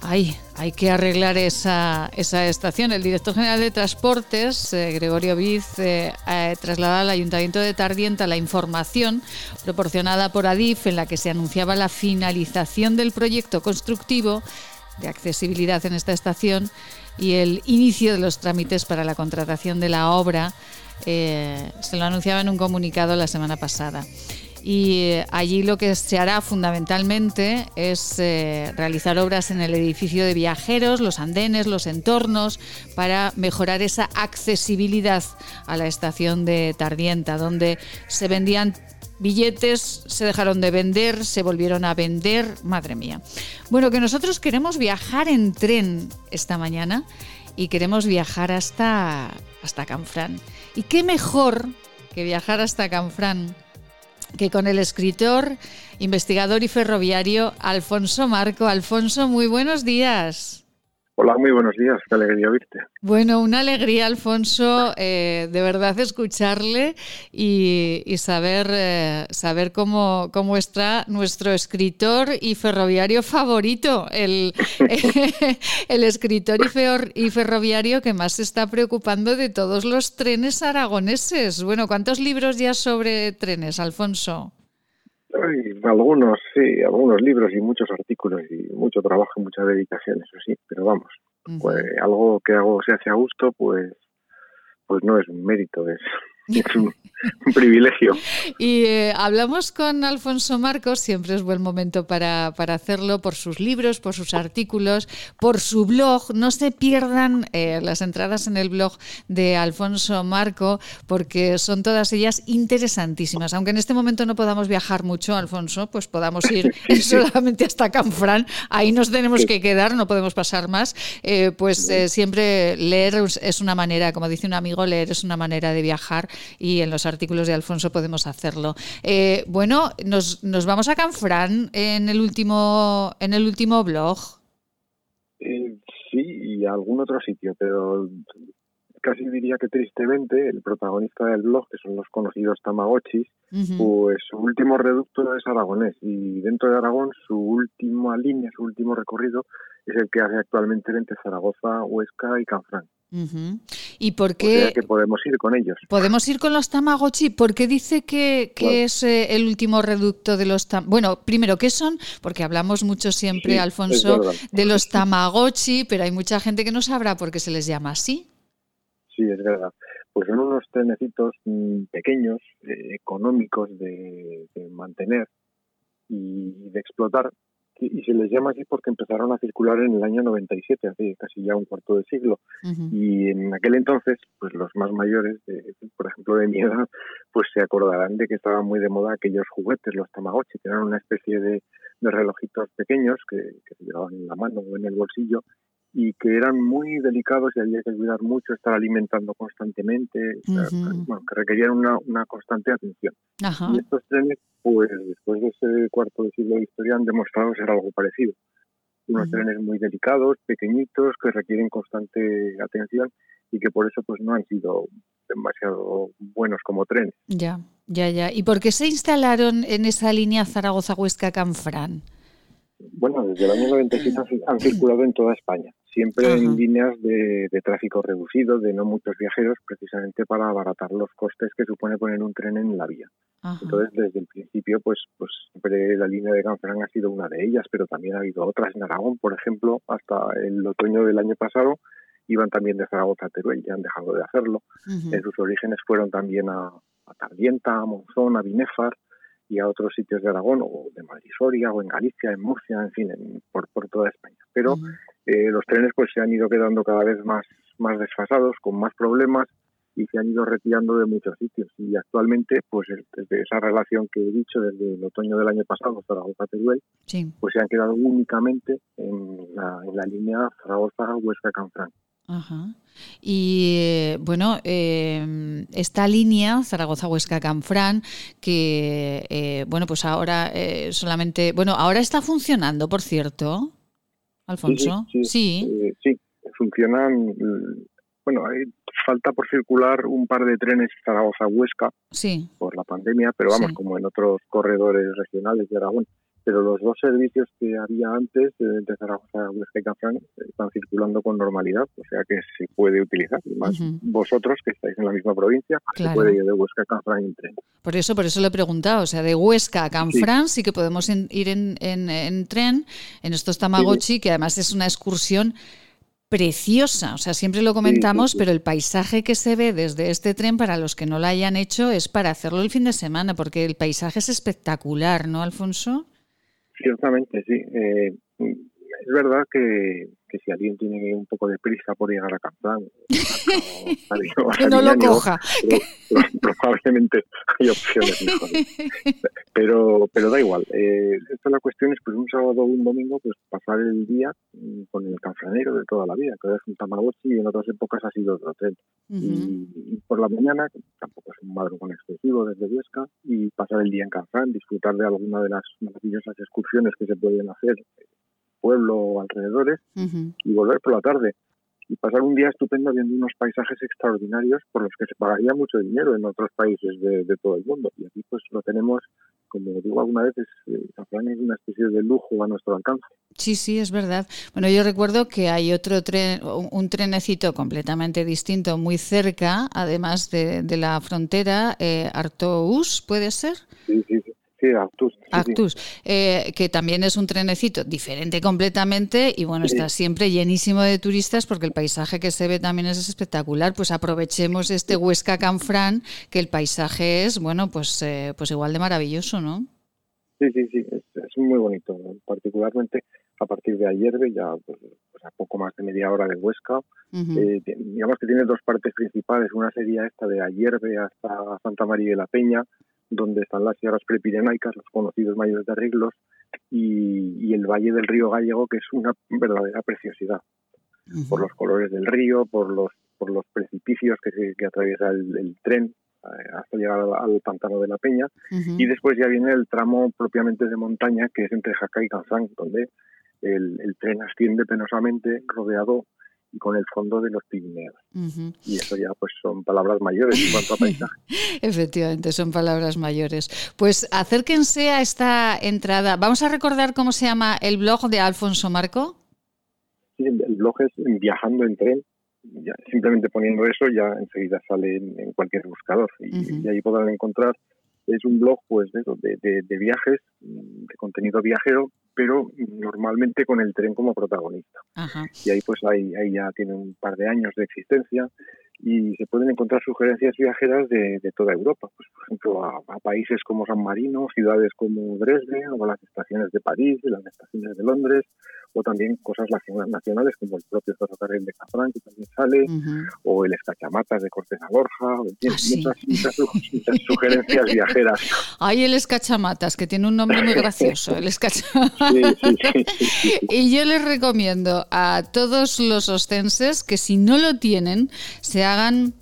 Ay, hay que arreglar esa, esa estación. El director general de Transportes, eh, Gregorio Viz, eh, trasladado al Ayuntamiento de Tardienta la información proporcionada por ADIF en la que se anunciaba la finalización del proyecto constructivo de accesibilidad en esta estación y el inicio de los trámites para la contratación de la obra. Eh, se lo anunciaba en un comunicado la semana pasada y allí lo que se hará fundamentalmente es eh, realizar obras en el edificio de viajeros, los andenes, los entornos, para mejorar esa accesibilidad a la estación de Tardienta, donde se vendían billetes, se dejaron de vender, se volvieron a vender, madre mía. Bueno, que nosotros queremos viajar en tren esta mañana y queremos viajar hasta, hasta Canfrán. Y qué mejor que viajar hasta Canfrán que con el escritor, investigador y ferroviario Alfonso Marco. Alfonso, muy buenos días. Hola, muy buenos días, qué alegría verte. Bueno, una alegría, Alfonso, eh, de verdad escucharle y, saber, eh, saber cómo, cómo está nuestro escritor y ferroviario favorito, el, el escritor y, y ferroviario que más se está preocupando de todos los trenes aragoneses. Bueno, ¿cuántos libros ya sobre trenes, Alfonso? Algunos, sí, algunos libros y muchos artículos y mucho trabajo y mucha dedicación, eso sí, pero vamos, pues algo que hago se hace a gusto, pues, pues no es un mérito, es, es un, privilegio. Y eh, hablamos con Alfonso Marcos, siempre es buen momento para, para, hacerlo, por sus libros, por sus artículos, por su blog. No se pierdan eh, las entradas en el blog de Alfonso Marco, porque son todas ellas interesantísimas. Aunque en este momento no podamos viajar mucho, Alfonso, pues podamos ir solamente hasta Canfrán, ahí nos tenemos que quedar, no podemos pasar más. Eh, pues siempre leer es una manera, como dice un amigo, leer es una manera de viajar y en los artículos de Alfonso podemos hacerlo. Eh, bueno, nos, nos, vamos a Canfrán en el último, en el último blog. Eh, sí, y a algún otro sitio, pero casi diría que tristemente el protagonista del blog, que son los conocidos Tamagotchis, pues su último reducto es aragonés y dentro de Aragón su última línea, su último recorrido es el que hace actualmente entre Zaragoza, Huesca y Canfrán. ¿Y por qué? que podemos ir con ellos. Podemos ir con los Tamagotchi. ¿Por qué dice que, es eh, el último reducto de los Tamagotchi? Bueno, primero, ¿qué son? Porque hablamos mucho siempre, Alfonso, de los Tamagotchi, pero hay mucha gente que no sabrá por qué se les llama así. Sí, es verdad. Pues son unos trenecitos mm, pequeños, eh, económicos de, de mantener y de explotar y se les llama así porque empezaron a circular en el año 97, hace casi ya un cuarto de siglo. Y en aquel entonces, pues los más mayores, por ejemplo de mi edad, pues se acordarán de que estaban muy de moda aquellos juguetes, los Tamagotchi, que eran una especie de, relojitos pequeños que, se llevaban en la mano o en el bolsillo y que eran muy delicados y había que cuidar mucho, estar alimentando constantemente, bueno, que requerían una, una constante atención. Y estos trenes, pues después de ese cuarto de siglo de historia, han demostrado ser algo parecido. Unos trenes muy delicados, pequeñitos, que requieren constante atención y que por eso pues no han sido demasiado buenos como trenes. Ya, ya, ya. ¿Y por qué se instalaron en esa línea Zaragoza-Huesca-Canfrán? Bueno, desde el año 97 han circulado en toda España, siempre en líneas de, tráfico reducido, de no muchos viajeros, precisamente para abaratar los costes que supone poner un tren en la vía. Entonces, desde el principio, pues, pues siempre la línea de Canfrán ha sido una de ellas, pero también ha habido otras en Aragón, por ejemplo, hasta el otoño del año pasado iban también de Zaragoza a Teruel, ya han dejado de hacerlo. En sus orígenes fueron también a, a Tardienta, a Monzón, a Binéfar, y a otros sitios de Aragón o de Madrid Soria o en Galicia, en Murcia, en fin, por, por toda España. Pero eh, los trenes pues se han ido quedando cada vez más, más desfasados, con más problemas y se han ido retirando de muchos sitios. Y actualmente, pues desde esa relación que he dicho, desde el otoño del año pasado, Zaragoza-Teruel, pues se han quedado únicamente en la, en la línea Zaragoza-Huesca-Canfrán. Ajá. Y bueno, em, esta línea Zaragoza-Huesca-Canfrán, que eh, bueno, pues ahora eh, solamente, bueno, ahora está funcionando, por cierto, Alfonso. Sí, sí, sí. Eh, funcionan. Bueno, hay falta por circular un par de trenes Zaragoza-Huesca sí. por la pandemia, pero vamos, como en otros corredores regionales de Aragón pero los dos servicios que había antes de Zaragoza, Huesca y Canfrán están circulando con normalidad, o sea que se puede utilizar. más vosotros que estáis en la misma provincia, se puede ir de Huesca a Canfrán en tren. Por eso, por eso le he preguntado, o sea, de Huesca a Canfrán sí, que podemos ir en, en, tren, en estos Tamagotchi, que además es una excursión preciosa. O sea, siempre lo comentamos, pero el paisaje que se ve desde este tren, para los que no lo hayan hecho, es para hacerlo el fin de semana, porque el paisaje es espectacular, ¿no, Alfonso? Ciertamente, sí. Eh, es verdad que, que, si alguien tiene un poco de prisa por llegar a Canfrán, que no lo coja. probablemente hay opciones mejores. Pero, pero da igual. Eh, esta la cuestión es pues un sábado o un domingo pues pasar el día mm, con el canfranero de toda la vida, que es un Tamagotchi y en otras épocas ha sido otro tren. y, por la mañana, tampoco es un madrugón excesivo desde Huesca, y pasar el día en Canfrán, disfrutar de alguna de las maravillosas excursiones que se pueden hacer, pueblo o alrededores, y volver por la tarde y pasar un día estupendo viendo unos paisajes extraordinarios por los que se pagaría mucho dinero en otros países de, todo el mundo. Y aquí pues lo tenemos, como digo alguna vez, es, eh, es una especie de lujo a nuestro alcance. Sí, sí, es verdad. Bueno, yo recuerdo que hay otro tren, un trenecito completamente distinto, muy cerca, además de, la frontera, eh, Artous, ¿puede ser? Sí, sí, sí. Sí, Actus. Actus, eh, que también es un trenecito diferente completamente y bueno, está siempre llenísimo de turistas porque el paisaje que se ve también es espectacular. Pues aprovechemos este Huesca Canfrán, que el paisaje es, bueno, pues, eh, pues igual de maravilloso, ¿no? Sí, sí, sí, es, muy bonito, particularmente a partir de ayer, ya pues, pues, a poco más de media hora de Huesca. Eh, digamos que tiene dos partes principales, una sería esta de Ayerbe hasta Santa María de la Peña, donde están las sierras prepirenaicas, los conocidos mayores de arreglos, y, el valle del río Gallego, que es una verdadera preciosidad, por los colores del río, por los, por los precipicios que, que atraviesa el, tren eh, hasta llegar al, pantano de la Peña, y después ya viene el tramo propiamente de montaña, que es entre Jaca y Canzán, donde el, el tren asciende penosamente rodeado y con el fondo de los Pirineos. Y eso ya pues son palabras mayores en cuanto a paisaje. Efectivamente, son palabras mayores. Pues acérquense a esta entrada. Vamos a recordar cómo se llama el blog de Alfonso Marco. Sí, el blog es Viajando en tren. Ya, simplemente poniendo eso ya enseguida sale en, cualquier buscador y, ahí podrán encontrar es un blog pues de, de, de, viajes, de contenido viajero, pero normalmente con el tren como protagonista. Y ahí pues ahí, ahí ya tiene un par de años de existencia y se pueden encontrar sugerencias viajeras de, toda Europa, pues por ejemplo a, países como San Marino, ciudades como Dresden o las estaciones de París, las estaciones de Londres, o también cosas nacionales como el propio ferrocarril de Cafrán que también sale, o el Escachamatas de Cortés a Borja, o ah, muchas, sugerencias viajeras. Hay el Escachamatas, que tiene un nombre muy gracioso, el Escachamatas. y yo les recomiendo a todos los ostenses que si no lo tienen, se hagan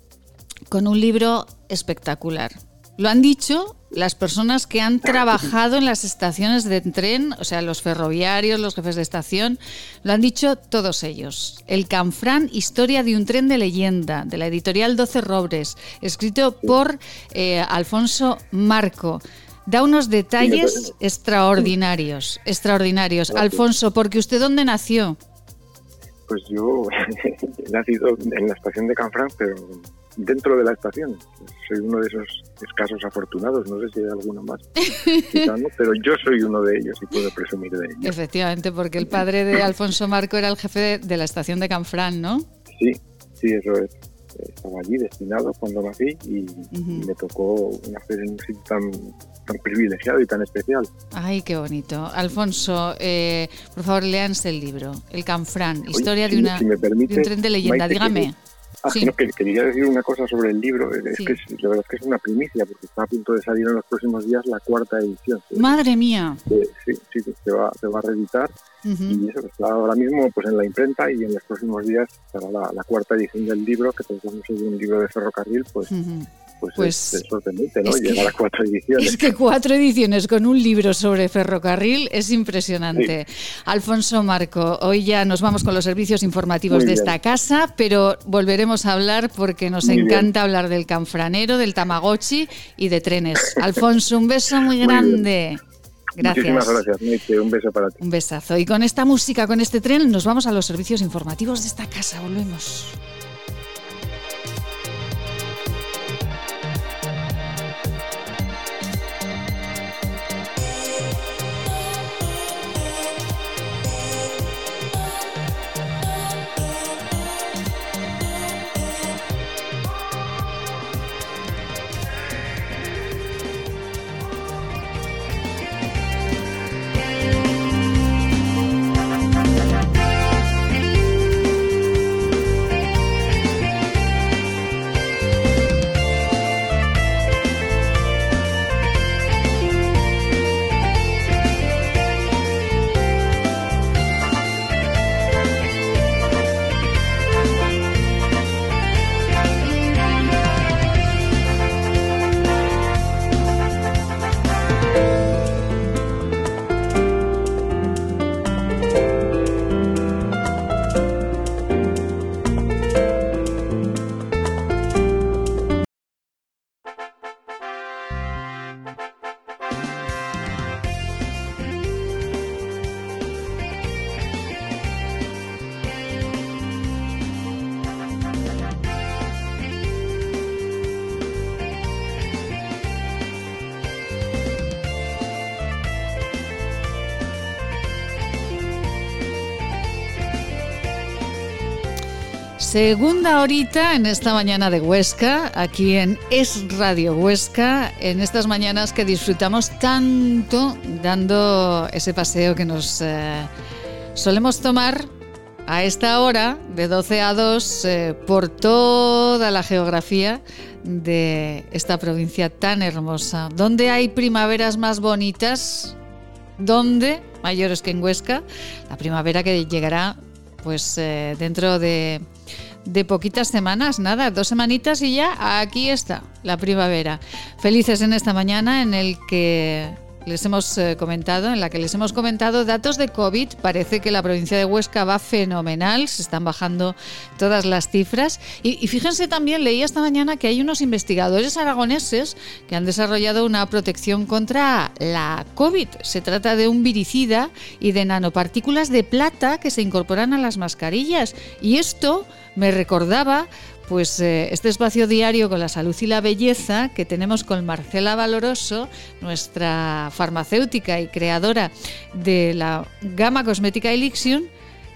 con un libro espectacular. Lo han dicho las personas que han trabajado en las estaciones de tren, o sea, los ferroviarios, los jefes de estación, lo han dicho todos ellos. El Canfrán, Historia de un tren de leyenda, de la editorial 12 Robres, escrito por eh, Alfonso Marco. Da unos detalles extraordinarios, extraordinarios. Alfonso, porque usted dónde nació? Pues yo he nacido en la estación de Canfrán, pero dentro de la estación. Soy uno de esos escasos afortunados, no sé si hay alguno más, pero yo soy uno de ellos y puedo presumir de ello. Efectivamente, porque el padre de Alfonso Marco era el jefe de la estación de Canfrán, ¿no? Sí, sí, eso es. Estaba allí destinado cuando nací y, me tocó nacer en un sitio tan, tan privilegiado y tan especial. Ay, qué bonito. Alfonso, eh, por favor, léanse el libro, El Canfrán, historia de, una, de un tren de leyenda. Dígame. Ah, no, que quería decir una cosa sobre el libro. Es que la verdad es que es una primicia, porque está a punto de salir en los próximos días la cuarta edición. ¡Madre mía! sí, sí, se va, se va a reeditar. Y eso está ahora mismo pues en la imprenta y en los próximos días estará la, cuarta edición del libro, que es un libro de ferrocarril, pues pues, pues, es, sorprendente, ¿no? Llegar a cuatro ediciones. Es que cuatro ediciones con un libro sobre ferrocarril es impresionante. Alfonso Marco, hoy ya nos vamos con los servicios informativos de esta casa, pero volveremos a hablar porque nos encanta hablar del canfranero, del Tamagotchi y de trenes. Alfonso, un beso muy grande. Gracias. Muchísimas gracias, Un beso para ti. Un besazo. Y con esta música, con este tren, nos vamos a los servicios informativos de esta casa. Volvemos. Segunda horita en esta mañana de Huesca, aquí en Es Radio Huesca, en estas mañanas que disfrutamos tanto dando ese paseo que nos eh, solemos tomar a esta hora, de 12 a 2, eh, por toda la geografía de esta provincia tan hermosa. ¿Dónde hay primaveras más bonitas? ¿Dónde? Mayores que en Huesca. La primavera que llegará pues eh, dentro de de poquitas semanas, nada, dos semanitas y ya aquí está la primavera. Felices en esta mañana en el que les hemos eh, comentado, en la que les hemos comentado datos de COVID. Parece que la provincia de Huesca va fenomenal, se están bajando todas las cifras. Y, y, fíjense también, leí esta mañana que hay unos investigadores aragoneses que han desarrollado una protección contra la COVID. Se trata de un viricida y de nanopartículas de plata que se incorporan a las mascarillas. Y esto me recordaba pues eh, este espacio diario con la salud y la belleza que tenemos con Marcela Valoroso, nuestra farmacéutica y creadora de la gama cosmética Elixion,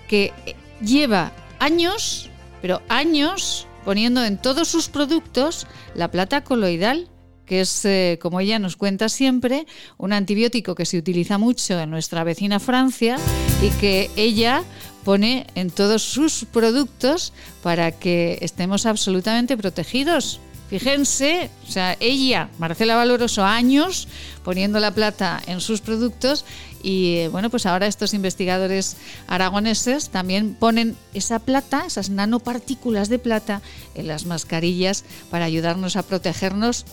que lleva años, pero años, poniendo en todos sus productos la plata coloidal que es, eh, como ella nos cuenta siempre, un antibiótico que se utiliza mucho en nuestra vecina Francia y que ella pone en todos sus productos para que estemos absolutamente protegidos. Fíjense, o sea, ella, Marcela Valoroso, años poniendo la plata en sus productos y eh, bueno, pues ahora estos investigadores aragoneses también ponen esa plata, esas nanopartículas de plata en las mascarillas para ayudarnos a protegernos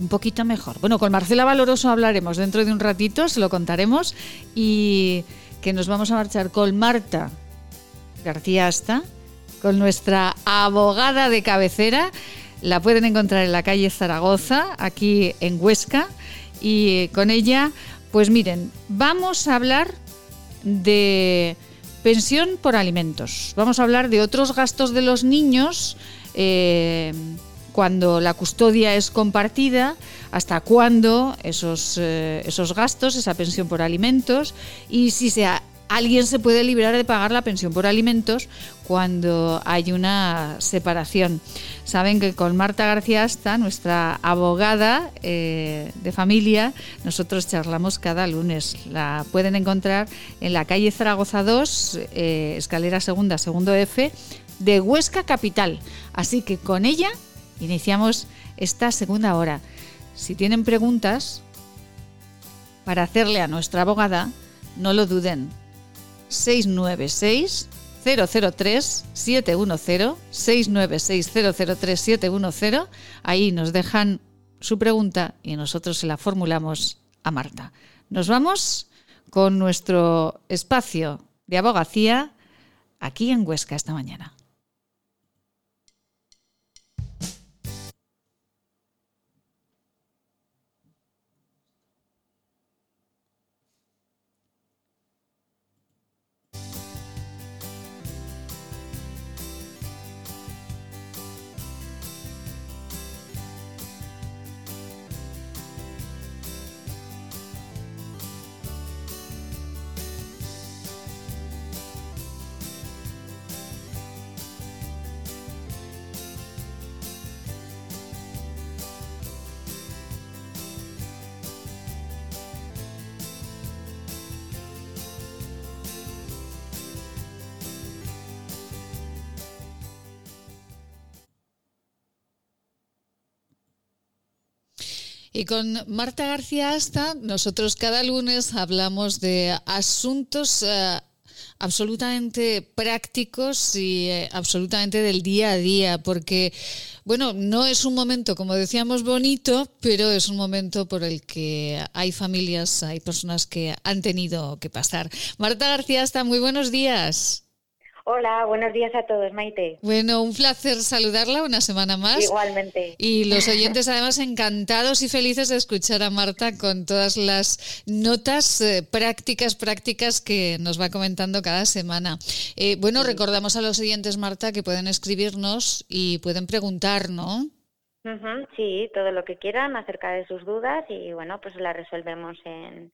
un poquito mejor. Bueno, con Marcela Valoroso hablaremos dentro de un ratito, se lo contaremos y que nos vamos a marchar con Marta García Asta, con nuestra abogada de cabecera. La pueden encontrar en la calle Zaragoza, aquí en Huesca, y con ella, pues miren, vamos a hablar de pensión por alimentos. Vamos a hablar de otros gastos de los niños. Eh, cuando la custodia es compartida, hasta cuándo esos, eh, esos gastos, esa pensión por alimentos, y si alguien se puede librar de pagar la pensión por alimentos cuando hay una separación. Saben que con Marta García Asta, nuestra abogada eh, de familia, nosotros charlamos cada lunes. La pueden encontrar en la calle Zaragoza 2, eh, escalera segunda, segundo F, de Huesca Capital. Así que con ella Iniciamos esta segunda hora. Si tienen preguntas para hacerle a nuestra abogada, no lo duden. 696 003 710 696 003 710 ahí nos dejan su pregunta y nosotros se la formulamos a Marta. Nos vamos con nuestro espacio de abogacía aquí en Huesca esta mañana. Y con Marta García Asta, nosotros cada lunes hablamos de asuntos eh, absolutamente prácticos y eh, absolutamente del día a día, porque, bueno, no es un momento, como decíamos, bonito, pero es un momento por el que hay familias, hay personas que han tenido que pasar. Marta García Asta, muy buenos días. Hola, buenos días a todos, Maite. Bueno, un placer saludarla una semana más. Igualmente. Y los oyentes además encantados y felices de escuchar a Marta con todas las notas eh, prácticas, prácticas que nos va comentando cada semana. Eh, bueno, recordamos a los oyentes, Marta, que pueden escribirnos y pueden preguntar, ¿no? sí, todo lo que quieran acerca de sus dudas y bueno, pues las resolvemos en,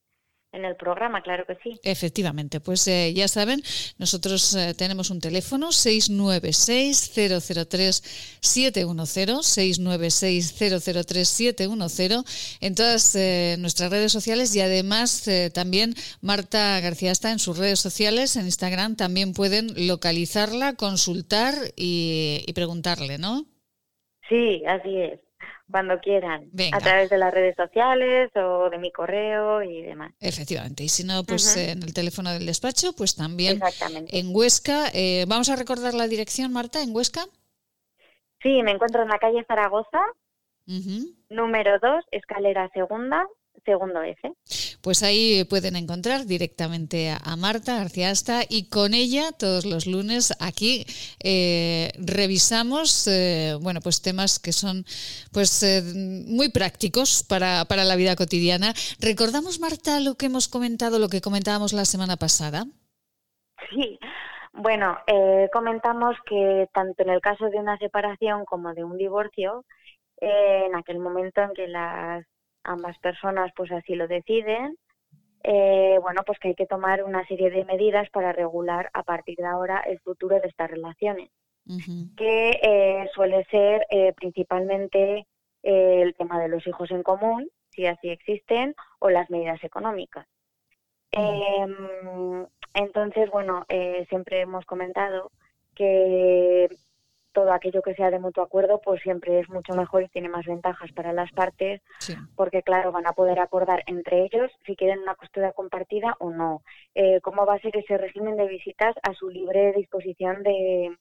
en el programa, claro que sí. Efectivamente, pues eh, ya saben, nosotros eh, tenemos un teléfono 696-003-710, 696-003-710 en todas eh, nuestras redes sociales y además eh, también Marta García está en sus redes sociales, en Instagram, también pueden localizarla, consultar y, y preguntarle, ¿no? Sí, así es cuando quieran, Venga. a través de las redes sociales o de mi correo y demás. Efectivamente, y si no, pues en el teléfono del despacho, pues también Exactamente. en Huesca. Eh, Vamos a recordar la dirección, Marta, en Huesca. Sí, me encuentro en la calle Zaragoza, número 2, escalera segunda, segundo F. Pues ahí pueden encontrar directamente a, Marta García Asta y con ella todos los lunes aquí eh, revisamos eh, bueno pues temas que son pues eh, muy prácticos para, para la vida cotidiana. Recordamos Marta lo que hemos comentado, lo que comentábamos la semana pasada. Sí, bueno, eh, comentamos que tanto en el caso de una separación como de un divorcio, eh, en aquel momento en que las ambas personas pues así lo deciden, eh, bueno, pues que hay que tomar una serie de medidas para regular a partir de ahora el futuro de estas relaciones, que eh, suele ser eh, principalmente eh, el tema de los hijos en común, si así existen, o las medidas económicas. Em, entonces, bueno, siempre hemos comentado que todo aquello que sea de mutuo acuerdo, pues siempre es mucho mejor y tiene más ventajas para las partes, porque claro, van a poder acordar entre ellos si quieren una custodia compartida o no, eh, cómo va a ser ese régimen de visitas a su libre disposición de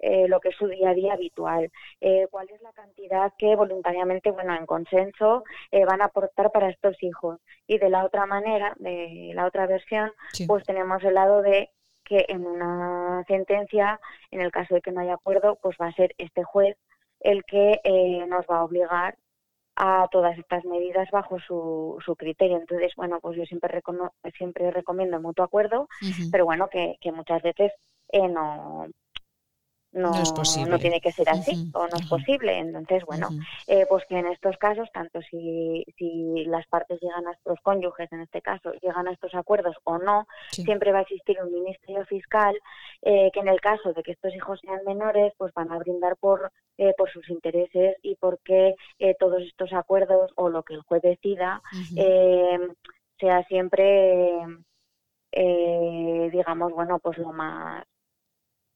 eh, lo que es su día a día habitual, eh, cuál es la cantidad que voluntariamente, bueno, en consenso, eh, van a aportar para estos hijos. Y de la otra manera, de la otra versión, pues tenemos el lado de que en una sentencia, en el caso de que no haya acuerdo, pues va a ser este juez el que eh, nos va a obligar a todas estas medidas bajo su, su criterio. Entonces, bueno, pues yo siempre recono- siempre recomiendo el mutuo acuerdo, pero bueno, que, que muchas veces eh, no, no, No es posible. no tiene que ser así o no es posible. Entonces, bueno, eh, pues que en estos casos, tanto si, si las partes llegan a los cónyuges, en este caso, llegan a estos acuerdos o no, siempre va a existir un ministerio fiscal eh, que en el caso de que estos hijos sean menores, pues van a brindar por, eh, por sus intereses y porque eh, todos estos acuerdos o lo que el juez decida eh, sea siempre, digamos, bueno, pues lo más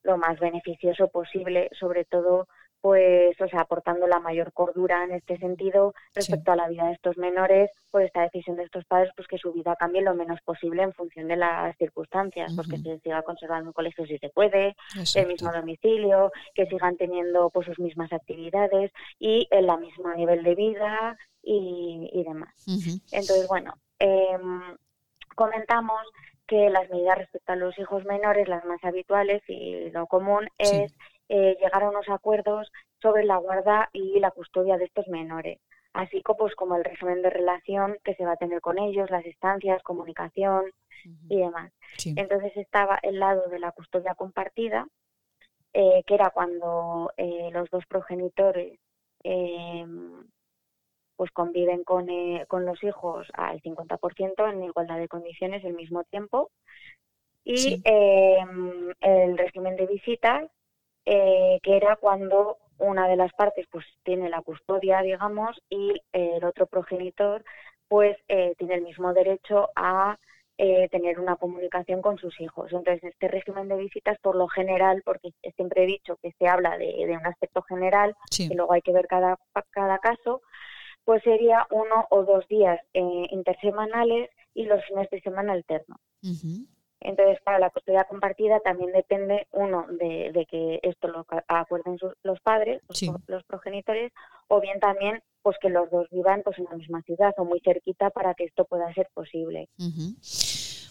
lo más beneficioso posible, sobre todo pues, o sea, aportando la mayor cordura en este sentido respecto a la vida de estos menores, por esta decisión de estos padres, pues que su vida cambie lo menos posible en función de las circunstancias, pues que se siga conservando un colegio si se puede, el mismo domicilio, que sigan teniendo pues sus mismas actividades y el la mismo nivel de vida y, y demás. Entonces, bueno, em, comentamos que las medidas respecto a los hijos menores, las más habituales y lo común, es eh, llegar a unos acuerdos sobre la guarda y la custodia de estos menores, así como, pues, como el régimen de relación que se va a tener con ellos, las estancias, comunicación y demás. Entonces estaba el lado de la custodia compartida, eh, que era cuando eh, los dos progenitores eh, pues conviven con, eh, con los hijos al 50% en igualdad de condiciones al mismo tiempo. Y eh, el régimen de visitas, eh, que era cuando una de las partes pues tiene la custodia, digamos, y el otro progenitor pues eh, tiene el mismo derecho a eh, tener una comunicación con sus hijos. Entonces, este régimen de visitas, por lo general, porque siempre he dicho que se habla de, de un aspecto general, y luego hay que ver cada, cada caso, pues sería uno o dos días eh, intersemanales y los fines de semana alternos. Entonces, para la custodia compartida también depende, uno, de, de que esto lo acuerden sus- los padres, los, pro- los progenitores, o bien también pues que los dos vivan pues en la misma ciudad o muy cerquita para que esto pueda ser posible. Ujú.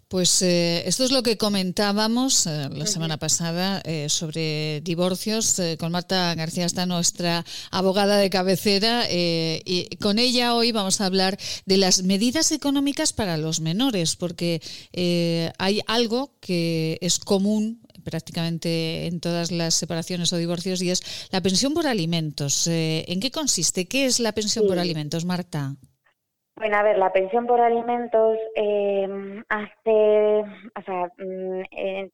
Pues eh, esto es lo que comentábamos eh, la semana pasada eh, sobre divorcios. eh, con Marta García está nuestra abogada de cabecera y con ella hoy vamos a hablar de las medidas económicas para los menores, porque hay algo que es común prácticamente en todas las separaciones o divorcios y es la pensión por alimentos. ¿En qué consiste? ¿Qué es la pensión por alimentos, Marta? Bueno, a ver, la pensión por alimentos eh, hace, o sea, mm,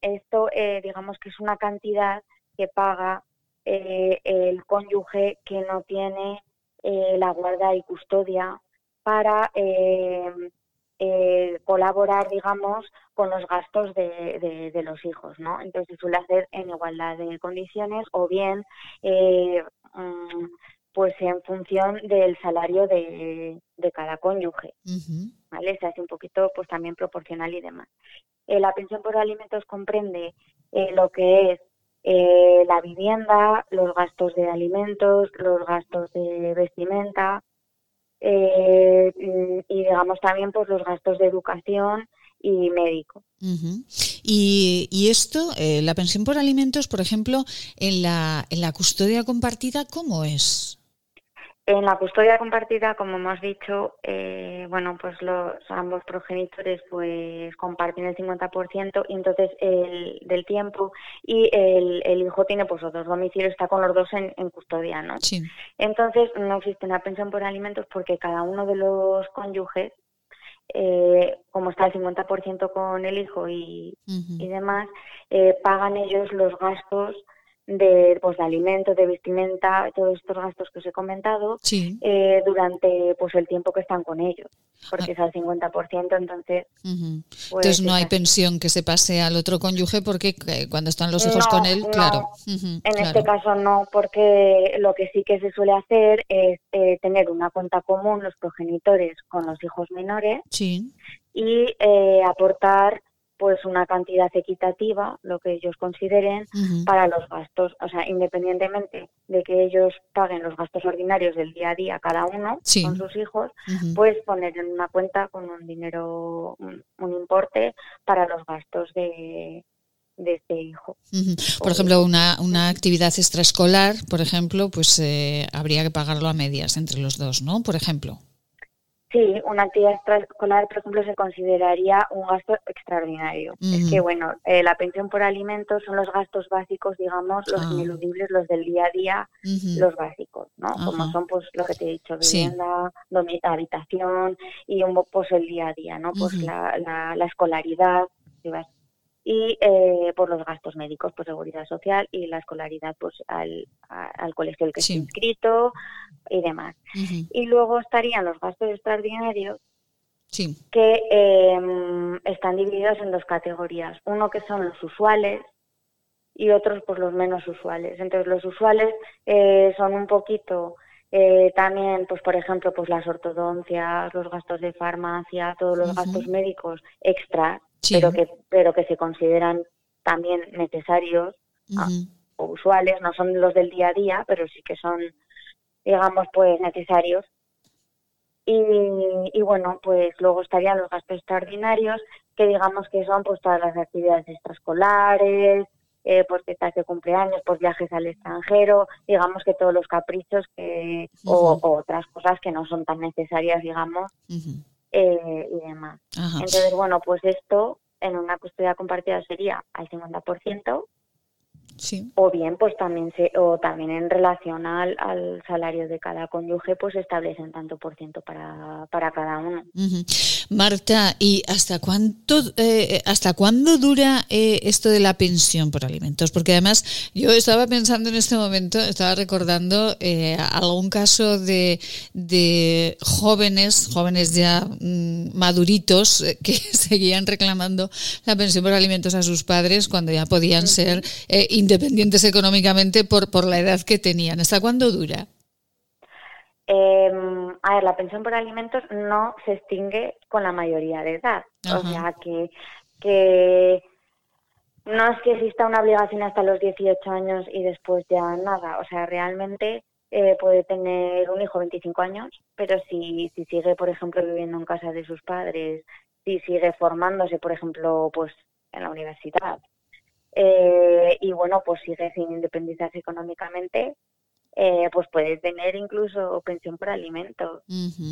esto eh, digamos que es una cantidad que paga eh, el cónyuge que no tiene la guarda y custodia para colaborar, digamos, con los gastos de, los hijos, ¿no? Entonces se suele hacer en igualdad de condiciones o bien mm, pues en función del salario de, cada cónyuge, ¿vale? Se hace un poquito pues también proporcional y demás. Eh, la pensión por alimentos comprende eh, lo que es eh, la vivienda, los gastos de alimentos, los gastos de vestimenta y digamos también pues los gastos de educación y médico. y, y, esto, la pensión por alimentos, por ejemplo, en la, en la custodia compartida, ¿cómo es? En la custodia compartida, como hemos dicho, eh, bueno, pues los ambos progenitores pues comparten el 50% y entonces el del tiempo y el, el hijo tiene pues otros domicilios, está con los dos en, custodia, ¿no? Sí. Entonces no existe una pensión por alimentos porque cada uno de los cónyuges, eh, como está el 50% con el hijo y, y demás, eh, pagan ellos los gastos de, pues, de alimentos, de vestimenta, todos estos gastos que os he comentado, eh, durante pues el tiempo que están con ellos, porque ah. es al 50%, entonces... pues, entonces no hay pensión que se pase al otro cónyuge porque eh, cuando están los hijos con él, claro. en este caso no, porque lo que sí que se suele hacer es eh, tener una cuenta común los progenitores con los hijos menores y aportar pues una cantidad equitativa, lo que ellos consideren, para los gastos. O sea, independientemente de que ellos paguen los gastos ordinarios del día a día cada uno con sus hijos, pues poner en una cuenta con un dinero, un, importe para los gastos de, de este hijo. Por ejemplo, una, una actividad extraescolar, por ejemplo, pues eh, habría que pagarlo a medias entre los dos, ¿no? Por ejemplo. Sí, una actividad extraescolar, por ejemplo, se consideraría un gasto extraordinario. Es que, bueno, eh, la pensión por alimentos son los gastos básicos, digamos, los ah. ineludibles, los del día a día, los básicos, ¿no? Como son, pues, lo que te he dicho, vivienda, habitación y un pues el día a día, ¿no? Pues la, la, la, escolaridad, si vas y eh, por los gastos médicos, por seguridad social y la escolaridad pues al, al colegio el que esté inscrito y demás. Y luego estarían los gastos extraordinarios que em, están divididos en dos categorías. Uno que son los usuales y otros pues los menos usuales. Entonces los usuales eh, son un poquito eh, también, pues por ejemplo, pues las ortodoncias, los gastos de farmacia, todos los gastos médicos pero, que, pero que se consideran también necesarios ah, o usuales, no son los del día a día, pero sí que son, digamos, pues necesarios. Y, y bueno, pues luego estarían los gastos extraordinarios, que digamos que son pues todas las actividades extraescolares, eh, pues fiestas de cumpleaños, pues viajes al extranjero, digamos que todos los caprichos que, o, otras cosas que no son tan necesarias, digamos, eh, y demás. Entonces, bueno, pues esto en una custodia compartida sería al 50%, o bien, pues también se, o también en relación al, al, salario de cada cónyuge, pues establecen tanto por ciento para, para cada uno. Marta, ¿y hasta cuánto, eh, hasta cuándo dura eh, esto de la pensión por alimentos? Porque además yo estaba pensando en este momento, estaba recordando eh, algún caso de, de jóvenes, jóvenes ya mm, maduritos, que seguían reclamando la pensión por alimentos a sus padres cuando ya podían ser independientes económicamente por, por la edad que tenían. ¿Hasta cuándo dura? Eh, a ver, la pensión por alimentos no se extingue con la mayoría de edad. O sea, que, que no es que exista una obligación hasta los 18 años y después ya nada. O sea, realmente eh, puede tener un hijo 25 años, pero si, si sigue, por ejemplo, viviendo en casa de sus padres, si sigue formándose, por ejemplo, pues en la universidad, eh, y bueno, pues sigue sin independizarse económicamente, eh, pues puede tener incluso pensión por alimentos.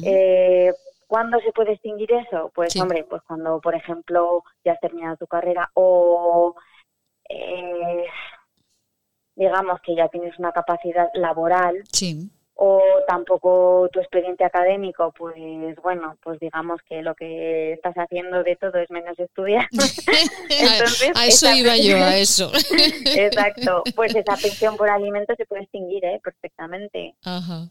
eh, ¿Cuándo se puede extinguir eso? Pues hombre, pues cuando, por ejemplo, ya has terminado tu carrera o eh, digamos que ya tienes una capacidad laboral o tampoco tu expediente académico, pues bueno, pues digamos que lo que estás haciendo de todo es menos estudiar. Entonces, a, eso iba yo, a eso. Exacto, pues esa pensión por alimentos se puede extinguir ¿eh? perfectamente. Ajá.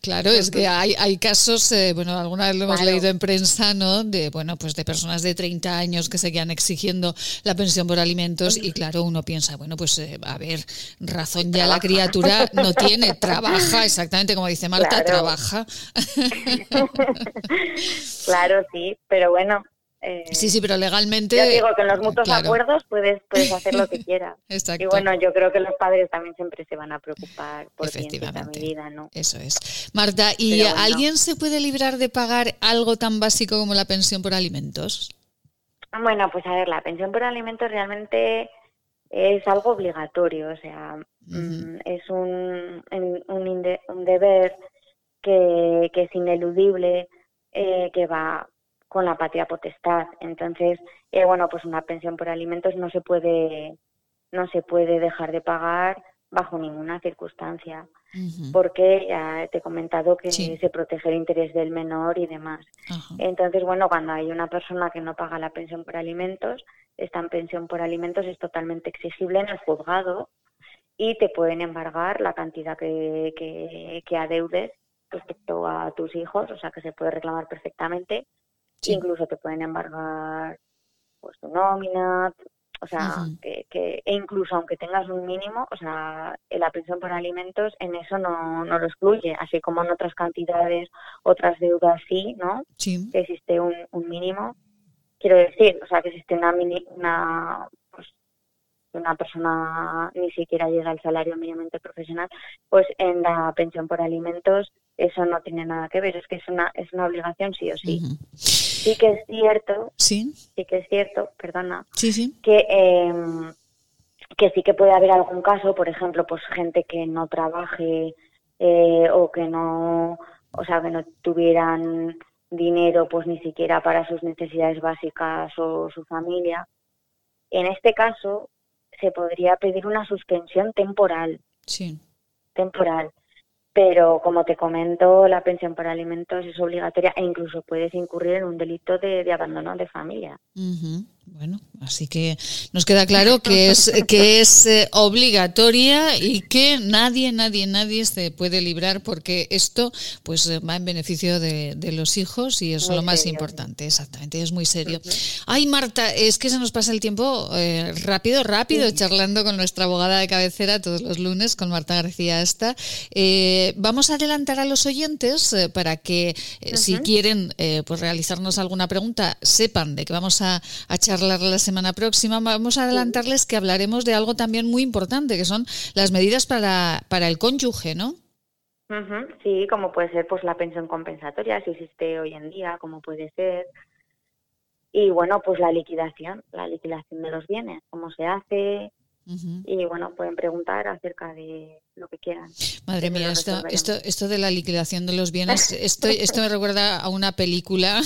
Claro, es que hay, hay casos, eh, bueno, alguna vez lo hemos leído en prensa, ¿no? De, bueno, pues de personas de 30 años que seguían exigiendo la pensión por alimentos y claro, uno piensa, bueno, pues eh, a ver, razón ya la criatura no tiene, trabaja, exactamente como dice Marta, trabaja. claro, sí, pero bueno, eh, sí, sí, pero legalmente. Yo digo que en los mutuos acuerdos puedes, puedes hacer lo que quieras. Exacto. Y bueno, yo creo que los padres también siempre se van a preocupar por Efectivamente. medida, ¿no? Eso es. Marta, ¿y alguien se puede librar de pagar algo tan básico como la pensión por alimentos? Bueno, pues a ver, la pensión por alimentos realmente es algo obligatorio, o sea, mm, es un, un, un deber que, que, es ineludible, eh, que va con la patria potestad. Entonces, eh, bueno, pues una pensión por alimentos no se puede no se puede dejar de pagar bajo ninguna circunstancia, porque ya te he comentado que se protege el interés del menor y demás. Entonces, bueno, cuando hay una persona que no paga la pensión por alimentos, esta pensión por alimentos es totalmente exigible en el juzgado y te pueden embargar la cantidad que, que, que adeudes respecto a tus hijos, o sea que se puede reclamar perfectamente Incluso te pueden embargar pues tu nómina, o sea, que, que, e incluso aunque tengas un mínimo, o sea, la pensión por alimentos en eso no, no lo excluye, así como en otras cantidades, otras deudas sí, ¿no? Sí. Que existe un, un mínimo. Quiero decir, o sea, que existe una, una pues, una persona ni siquiera llega al salario mínimamente profesional, pues en la pensión por alimentos eso no tiene nada que ver, es que es una, es una obligación sí o sí sí que es cierto, sí, sí que es cierto, perdona, sí, sí. que em, que sí que puede haber algún caso, por ejemplo, pues gente que no trabaje eh, o que no, o sea, que no tuvieran dinero, pues ni siquiera para sus necesidades básicas o su familia. En este caso, se podría pedir una suspensión temporal. Sí. Temporal pero como te comento, la pensión por alimentos es obligatoria e incluso puedes incurrir en un delito de, abandono de familia. Bueno, así que nos queda claro que es que es eh, obligatoria y que nadie, nadie, nadie se puede librar porque esto pues va en beneficio de, los hijos y es lo más importante, exactamente, es muy serio. Ay, Marta, es que se nos pasa el tiempo eh, rápido, rápido, charlando con nuestra abogada de cabecera todos los lunes, con Marta García esta. Eh, vamos a adelantar a los oyentes para que si quieren pues realizarnos alguna pregunta, sepan de que vamos a, a charlar la semana próxima, vamos a adelantarles que hablaremos de algo también muy importante, que son las medidas para, para el cónyuge, ¿no? Sí, como puede ser pues la pensión compensatoria, si existe hoy en día, como puede ser. Y bueno, pues la liquidación, la liquidación de los bienes, cómo se hace. Y bueno, pueden preguntar acerca de lo que quieran. Madre mía, esto, esto, esto de la liquidación de los bienes, esto, esto me recuerda a una película,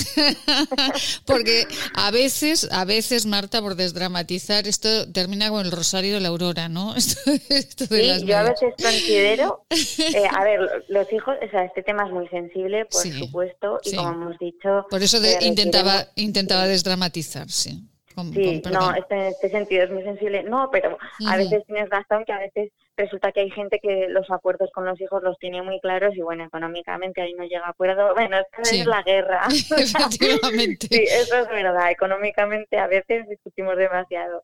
porque a veces, a veces, Marta, por desdramatizar, esto termina con el Rosario de la Aurora, ¿no? Esto, sí, yo a veces considero, eh, a ver, los hijos, o sea, este tema es muy sensible, por supuesto, y como hemos dicho... Por eso intentaba, intentaba desdramatizar, sí. Sí, no, este, en este sentido es muy sensible. No, pero a veces tienes razón que a veces resulta que hay gente que los acuerdos con los hijos los tiene muy claros y bueno, económicamente ahí no llega a acuerdo. Bueno, esto es la guerra. Efectivamente. sí, eso es verdad. Económicamente a veces discutimos demasiado.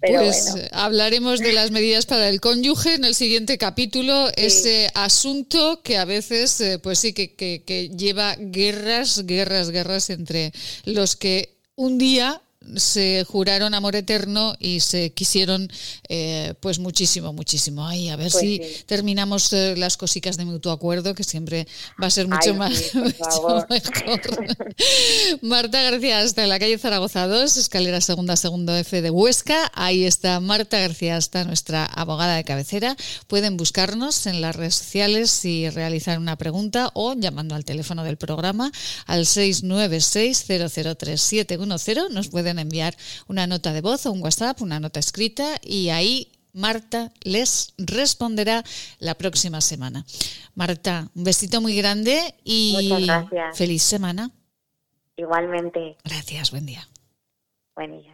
pues hablaremos de las medidas para el cónyuge en el siguiente capítulo. Ese asunto que a veces, eh, pues sí, que, que, que lleva guerras, guerras, guerras entre los que un día se juraron amor eterno y se quisieron eh, pues muchísimo, muchísimo. Ay, a ver pues si terminamos eh, las cositas de mutuo acuerdo, que siempre va a ser mucho más mejor. Marta García hasta en la calle Zaragoza 2, escalera segunda, segundo F de Huesca. Ahí está Marta García hasta nuestra abogada de cabecera. Pueden buscarnos en las redes sociales y realizar una pregunta o llamando al teléfono del programa al 696 003 Nos pueden enviar una nota de voz o un WhatsApp, una nota escrita y ahí Marta les responderá la próxima semana. Marta, un besito muy grande y feliz semana. Igualmente. Gracias, buen día. Buen día.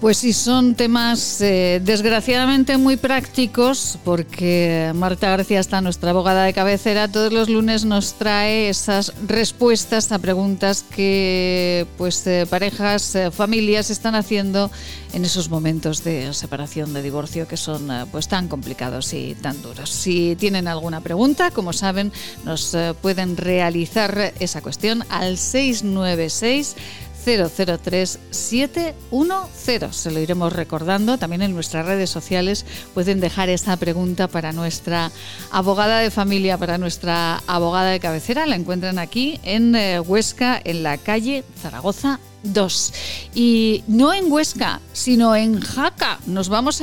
Pues sí, son temas eh, desgraciadamente muy prácticos porque Marta García está nuestra abogada de cabecera. Todos los lunes nos trae esas respuestas a preguntas que pues eh, parejas, eh, familias están haciendo en esos momentos de separación, de divorcio que son pues tan complicados y tan duros. Si tienen alguna pregunta, como saben, nos pueden realizar esa cuestión al 696 003710. Se lo iremos recordando. También en nuestras redes sociales pueden dejar esa pregunta para nuestra abogada de familia, para nuestra abogada de cabecera. La encuentran aquí en eh, Huesca, en la calle Zaragoza 2. Y no en Huesca, sino en Jaca. Nos vamos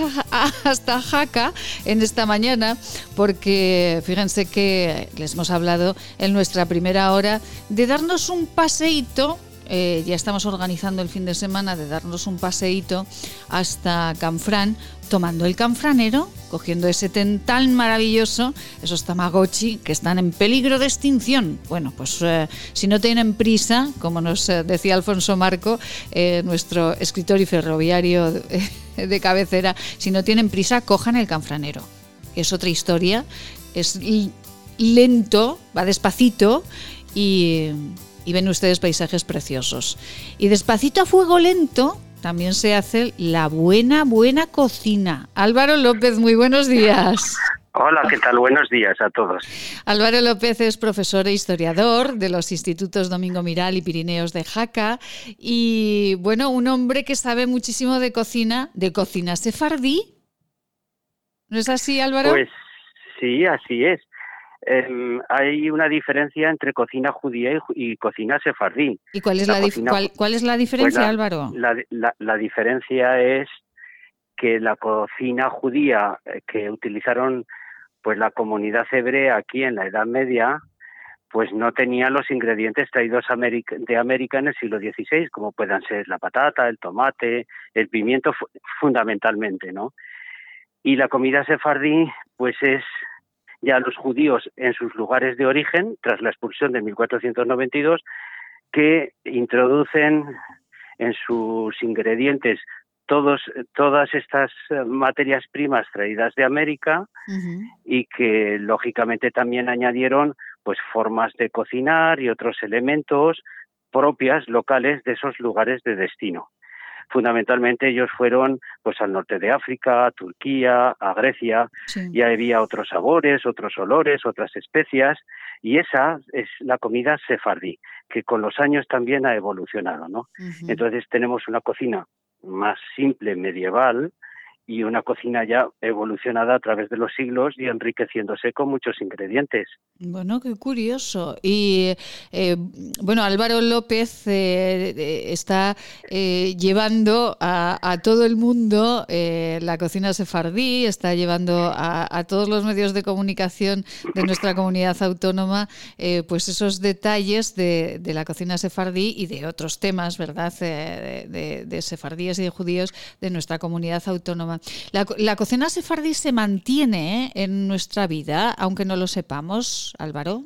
hasta Jaca en esta mañana porque fíjense que les hemos hablado en nuestra primera hora de darnos un paseíto eh, ya estamos organizando el fin de semana de darnos un paseíto hasta Canfrán, tomando el canfranero, cogiendo ese ten tan maravilloso, esos tamagotchi que están en peligro de extinción. Bueno, pues eh, si no tienen prisa, como nos eh, decía Alfonso Marco, nuestro escritor y ferroviario de, cabecera, si no tienen prisa, cojan el canfranero. Es otra historia, es lento, va despacito y y ven ustedes paisajes preciosos. Y despacito a fuego lento también se hace la buena, buena cocina. Álvaro López, muy buenos días. Hola, ¿qué tal? Buenos días a todos. Álvaro López es profesor e historiador de los institutos Domingo Miral y Pirineos de Jaca y, bueno, un hombre que sabe muchísimo de cocina, de cocina sefardí. ¿No es así, Álvaro? Pues sí, así es. Em, hay una diferencia entre cocina judía y, cocina sefardí. ¿Y cuál es la, cuál, es la diferencia, pues Álvaro? La, diferencia es que la cocina judía eh, que utilizaron pues la comunidad hebrea aquí en la Edad Media pues no tenía los ingredientes traídos de América en el siglo XVI, como puedan ser la patata, el tomate, el pimiento, fundamentalmente, ¿no? Y la comida sefardí, pues es ya los judíos en sus lugares de origen, tras la expulsión de 1492, que introducen en sus ingredientes todos, todas estas eh, materias primas traídas de América y que lógicamente también añadieron pues formas de cocinar y otros elementos propias locales de esos lugares de destino fundamentalmente ellos fueron pues al norte de África, a Turquía, a Grecia, ya había otros sabores, otros olores, otras especias, y esa es la comida sefardí, que con los años también ha evolucionado, ¿no? Entonces tenemos una cocina más simple, medieval, y una cocina ya evolucionada a través de los siglos y enriqueciéndose con muchos ingredientes. Bueno, qué curioso. Y eh, bueno, Álvaro López eh, está eh, llevando a, todo el mundo la cocina sefardí, está llevando a, todos los medios de comunicación de nuestra comunidad autónoma, pues esos detalles de, la cocina sefardí y de otros temas, ¿verdad?, de, de sefardíes y de judíos de nuestra comunidad autónoma. La, cocina sefardí se mantiene ¿eh? en nuestra vida, aunque no lo sepamos, Álvaro.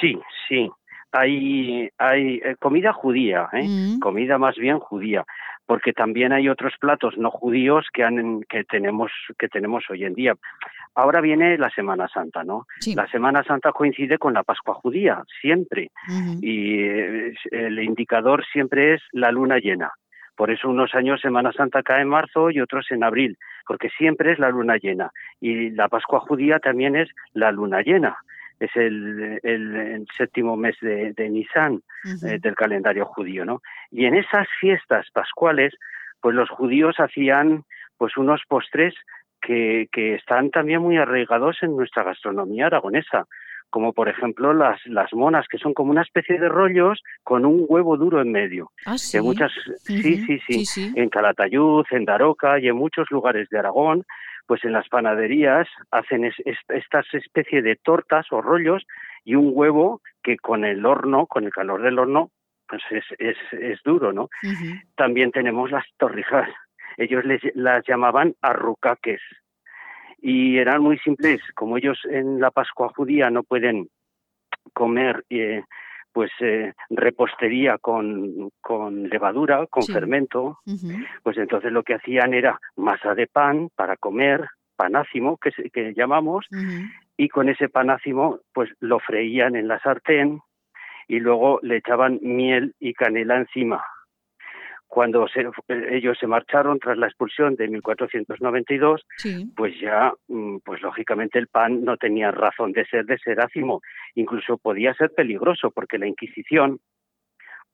Sí, sí. Hay, hay eh, comida judía, ¿eh? mm. comida más bien judía, porque también hay otros platos no judíos que, han, que, tenemos, que tenemos hoy en día. Ahora viene la Semana Santa, ¿no? La Semana Santa coincide con la Pascua judía, siempre. Y el indicador siempre es la luna llena. Por eso unos años Semana Santa cae en marzo y otros en abril, porque siempre es la luna llena. Y la Pascua judía también es la luna llena. es el, el, séptimo mes de, de Nisan eh, del calendario judío, ¿no? Y en esas fiestas pascuales, pues los judíos hacían pues unos postres que, que están también muy arraigados en nuestra gastronomía aragonesa como por ejemplo las, las monas, que son como una especie de rollos con un huevo duro en medio. Ah, sí. En muchas, sí, sí, sí, En Calatayud, en Daroca y en muchos lugares de Aragón, pues en las panaderías hacen estas especie de tortas o rollos y un huevo que con el horno, con el calor del horno, pues es, es, es duro, ¿no? También tenemos las torrijas. Ellos les, las llamaban arrucaques y eran muy simples. Como ellos en la Pascua judía no pueden comer eh, pues eh, repostería con, con levadura, con fermento, pues entonces lo que hacían era masa de pan para comer, panácimo que, que llamamos, y con ese panácimo pues lo freían en la sartén y luego le echaban miel y canela encima cuando ellos se marcharon tras la expulsión de 1492, pues ya, mm, pues lógicamente el pan no tenía razón de ser de serácimo, incluso podía ser peligroso porque la Inquisición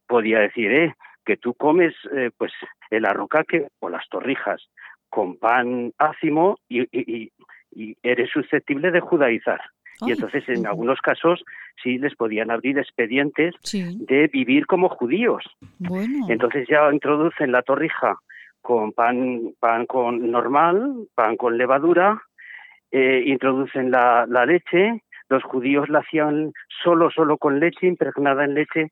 podía decir, eh, que tú comes eh, pues el arrocaque o las torrijas con pan ácimo y, y, y eres susceptible de judaizar y entonces en algunos casos sí les podían abrir expedientes de vivir como judíos. Entonces ya introducen la torrija con pan, pan con normal, pan con levadura, eh, introducen la, la leche, los judíos la hacían solo, solo con leche, impregnada en leche,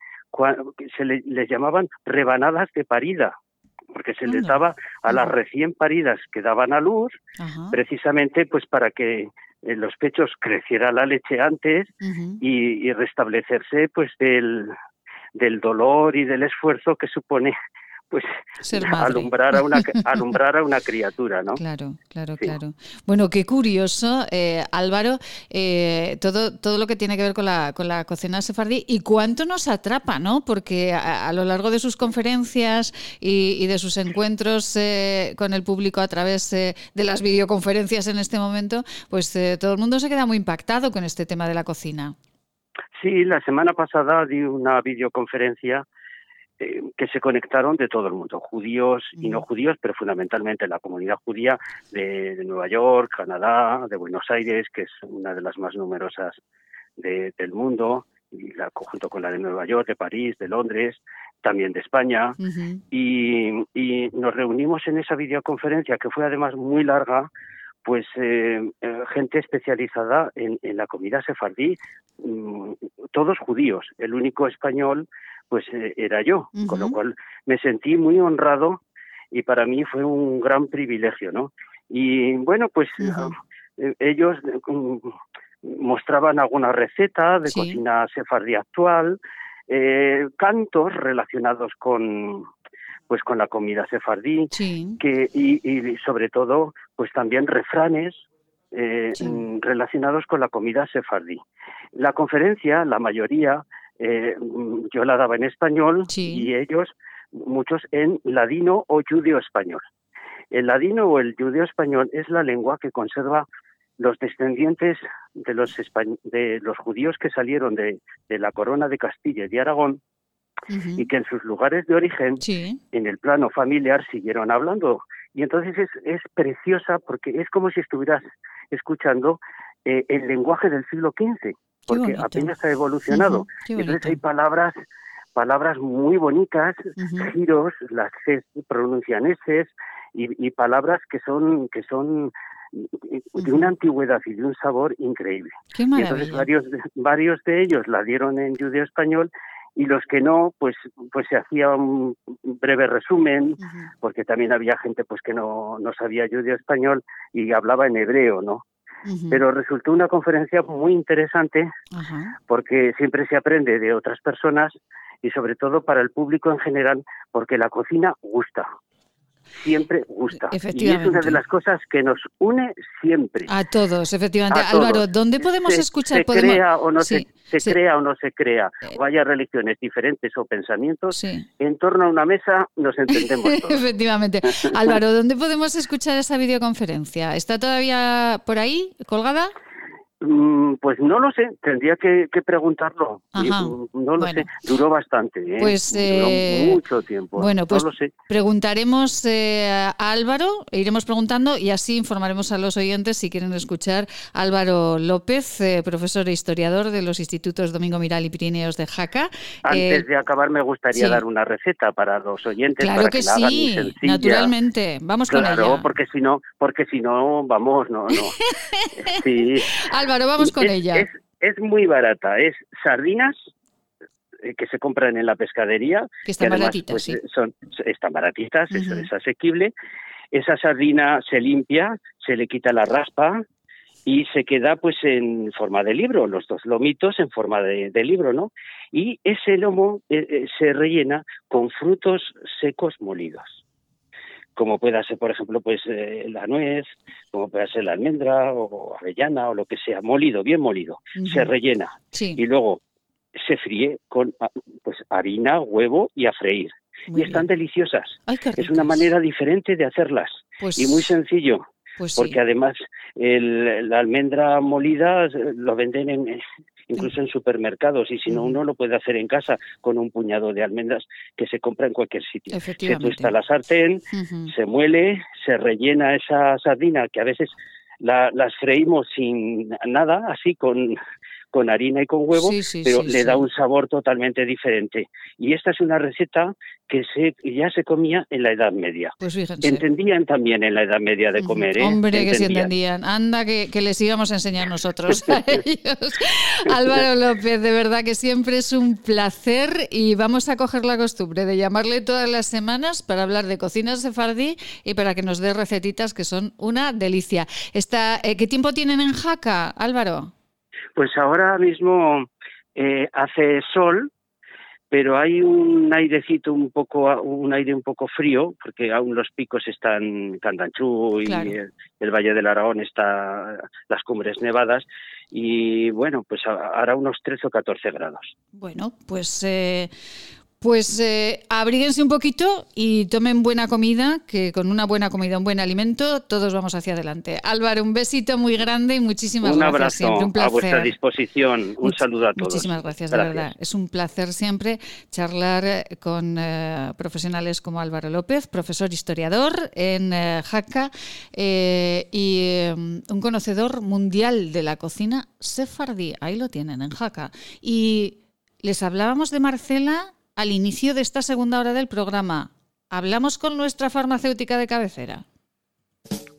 se les llamaban rebanadas de parida, porque se les daba a las recién paridas que daban a luz, precisamente pues para que en los pechos creciera la leche antes y, y, restablecerse pues del, del dolor y del esfuerzo que supone pues alumbrar a una alumbrar a una criatura, ¿no? Claro, claro, claro. Bueno, qué curioso, eh, Álvaro, eh, todo todo lo que tiene que ver con la con la cocina sefardí y cuánto nos atrapa, ¿no? Porque a, lo largo de sus conferencias y, de sus encuentros eh, con el público a través de las videoconferencias en este momento, pues todo el mundo se queda muy impactado con este tema de la cocina. Sí, la semana pasada di una videoconferencia eh, que se conectaron de todo el mundo, judíos y no judíos, pero fundamentalmente la comunidad judía de, Nueva York, Canadá, de Buenos Aires, que es una de las más numerosas del mundo, y la, junto con la de Nueva York, de París, de Londres, también de España, y, nos reunimos en esa videoconferencia que fue además muy larga, pues eh, eh, gente especializada en, la comida sefardí, mm, todos judíos. El único español pues eh, era yo, con lo cual me sentí muy honrado y para mí fue un gran privilegio, ¿no? Y bueno, pues eh, ellos mm, mostraban alguna receta de cocina sefardí actual, eh, cantos relacionados con pues con la comida sefardí que y, y, sobre todo pues también refranes eh, mm, relacionados con la comida sefardí. La conferencia, la mayoría, eh, yo la daba en español y ellos, muchos en ladino o judío español. El ladino o el judío español es la lengua que conserva los descendientes de los, de los judíos que salieron de, la corona de Castilla y de Aragón y que en sus lugares de origen, en el plano familiar, siguieron hablando. Y entonces es, es preciosa porque es como si estuvieras escuchando eh, el lenguaje del siglo XV porque apenas ha evolucionado. Entonces hay palabras palabras muy bonitas, giros, las C pronuncian y, palabras que son que son de una antigüedad y de un sabor increíble. y entonces varios varios de ellos la dieron en judeo español y los que no pues pues se hacía un breve resumen porque también había gente pues que no no sabía judeo español y hablaba en hebreo no pero resultó una conferencia muy interesante porque siempre se aprende de otras personas y sobre todo para el público en general porque la cocina gusta siempre gusta. Y es una de las cosas que nos une siempre. A todos, efectivamente. Álvaro, ¿dónde podemos escuchar? Se, crea o no se, crea o no se crea, o haya religiones diferentes o pensamientos, en torno a una mesa nos entendemos todos. efectivamente. Álvaro, ¿dónde podemos escuchar esa videoconferencia? ¿Está todavía por ahí, colgada? Mm, pues no lo sé, tendría que, preguntarlo. Mm, no lo sé, duró bastante. ¿eh? Pues duró eh, mucho tiempo. Bueno, pues no lo sé. preguntaremos eh, a Álvaro, iremos preguntando y así informaremos a los oyentes si quieren escuchar Álvaro López, profesor e historiador de los institutos Domingo Miral y Pirineos de Jaca. Antes de acabar me gustaría dar una receta para los oyentes claro para que, que, la sí, naturalmente. Vamos con ella. porque si no, porque si no, vamos, no, no. sí. Álvaro, vamos con ella. Es, muy barata, es sardinas eh, que se compran en la pescadería. Que están baratitas, pues, sí. Eh, son, están baratitas, es, asequible. Esa sardina se limpia, se le quita la raspa y se queda pues en forma de libro, los dos lomitos en forma de, libro, ¿no? Y ese lomo eh, se rellena con frutos secos molidos como pueda ser, por ejemplo, pues eh, la nuez, como pueda ser la almendra o avellana o lo que sea, molido, bien molido, se rellena y luego se fríe con ah, pues harina, huevo y a freír. y están deliciosas. es una manera diferente de hacerlas pues y muy sencillo. Pues porque además el, la almendra molida eh, lo venden en, incluso en supermercados, y si no, uno lo puede hacer en casa con un puñado de almendras que se compra en cualquier sitio. Se tuesta la sartén, se muele, se rellena esa sardina, que a veces la, las freímos sin nada, así con con harina y con huevo, pero le da un sabor totalmente diferente. Y esta es una receta que se, ya se comía en la Edad Media. Pues fíjense. Entendían también en la Edad Media de comer. ¿eh? Hombre, que sí entendían. Anda, que, les íbamos a enseñar nosotros a ellos. Álvaro López, de verdad que siempre es un placer y vamos a coger la costumbre de llamarle todas las semanas para hablar de cocina sefardí y para que nos dé recetitas que son una delicia. Esta, eh, ¿Qué tiempo tienen en Jaca, Álvaro? Pues ahora mismo eh, hace sol, pero hay un airecito un poco, un aire un poco frío, porque aún los picos están Candanchú y el, Valle del Aragón está las cumbres nevadas y bueno, pues hará unos 13 o 14 grados. Bueno, pues eh, pues eh, abríguense un poquito y tomen buena comida, que con una buena comida, un buen alimento, todos vamos hacia adelante. Álvaro, un besito muy grande y muchísimas un gracias. Abrazo siempre un placer. A vuestra disposición. Un saludo a todos. Muchísimas gracias, de verdad. Es un placer siempre charlar eh, con eh, profesionales como Álvaro López, profesor historiador en eh, Jaca y un conocedor mundial de la cocina sefardí. Ahí lo tienen, en Jaca. Y les hablábamos de Marcela al inicio de esta segunda hora del programa. Hablamos con nuestra farmacéutica de cabecera.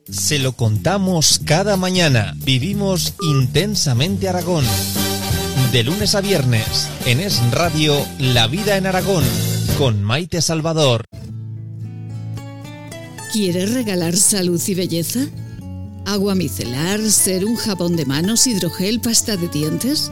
Se lo contamos cada mañana. Vivimos intensamente Aragón. De lunes a viernes, en Es Radio, La Vida en Aragón, con Maite Salvador. ¿Quieres regalar salud y belleza? ¿Agua micelar, ser un jabón de manos, hidrogel, pasta de dientes?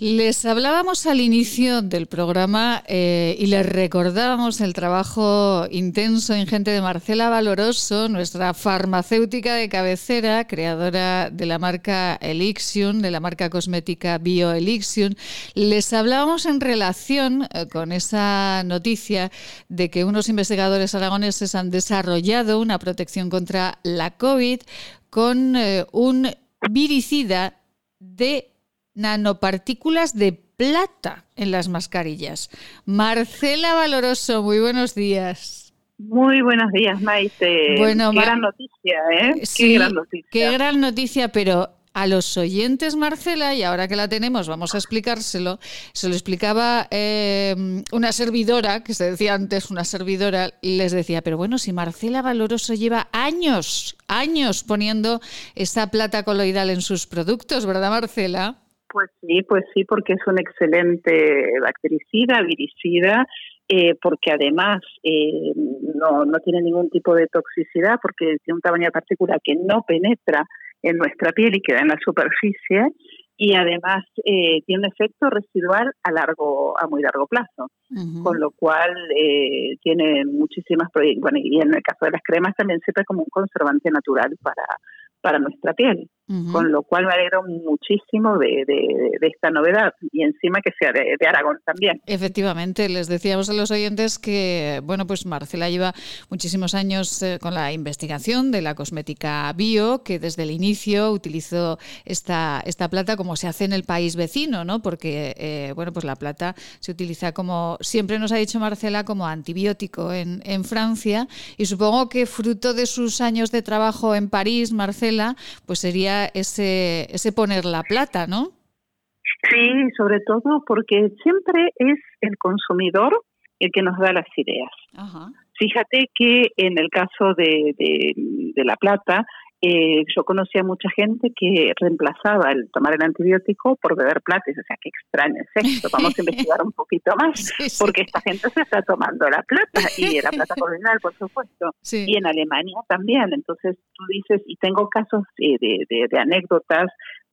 Les hablábamos al inicio del programa eh, y les recordábamos el trabajo intenso e ingente de Marcela Valoroso, nuestra farmacéutica de cabecera, creadora de la marca Elixion, de la marca cosmética Bio Elixion. Les hablábamos en relación eh, con esa noticia de que unos investigadores aragoneses han desarrollado una protección contra la COVID con eh, un viricida de nanopartículas de plata en las mascarillas. Marcela Valoroso, muy buenos días. Muy buenos días, Maite. Bueno, qué gran noticia, ¿eh? qué gran noticia. Qué gran noticia, pero a los oyentes, Marcela, y ahora que la tenemos, vamos a explicárselo. Se lo explicaba em, una servidora, que se decía antes, una servidora, les decía, pero bueno, si Marcela Valoroso lleva años, años poniendo esa plata coloidal en sus productos, ¿verdad, Marcela? Pues sí, pues sí, porque es un excelente bactericida, viricida, eh, porque además eh, no, no tiene ningún tipo de toxicidad, porque tiene un tamaño de partícula que no penetra en nuestra piel y queda en la superficie. y además eh, tiene un efecto residual a largo a muy largo plazo, con lo cual eh, tiene muchísimas bueno y en el caso de las cremas también sirve como un conservante natural para para nuestra piel con lo cual me alegro muchísimo de, esta novedad y encima que sea de, Aragón también. Efectivamente, les decíamos a los oyentes que, bueno, pues Marcela lleva muchísimos años eh, con la investigación de la cosmética bio, que desde el inicio utilizó esta, esta plata como se hace en el país vecino, ¿no? Porque, eh, bueno, pues la plata se utiliza como, siempre nos ha dicho Marcela, como antibiótico en, en Francia y supongo que fruto de sus años de trabajo en París, Marcela, pues sería ese, ese poner la plata, ¿no? Sí, sobre todo porque siempre es el consumidor el que nos da las ideas. Fíjate que en el caso de, de la plata, eh, yo conocía mucha gente que reemplazaba el tomar el antibiótico por beber plata. o sea, qué extraño es esto, vamos a investigar un poquito más, porque esta gente se está tomando la plata, y la plata colonial, por supuesto, y en Alemania también. Entonces tú dices, y tengo casos de, de, anécdotas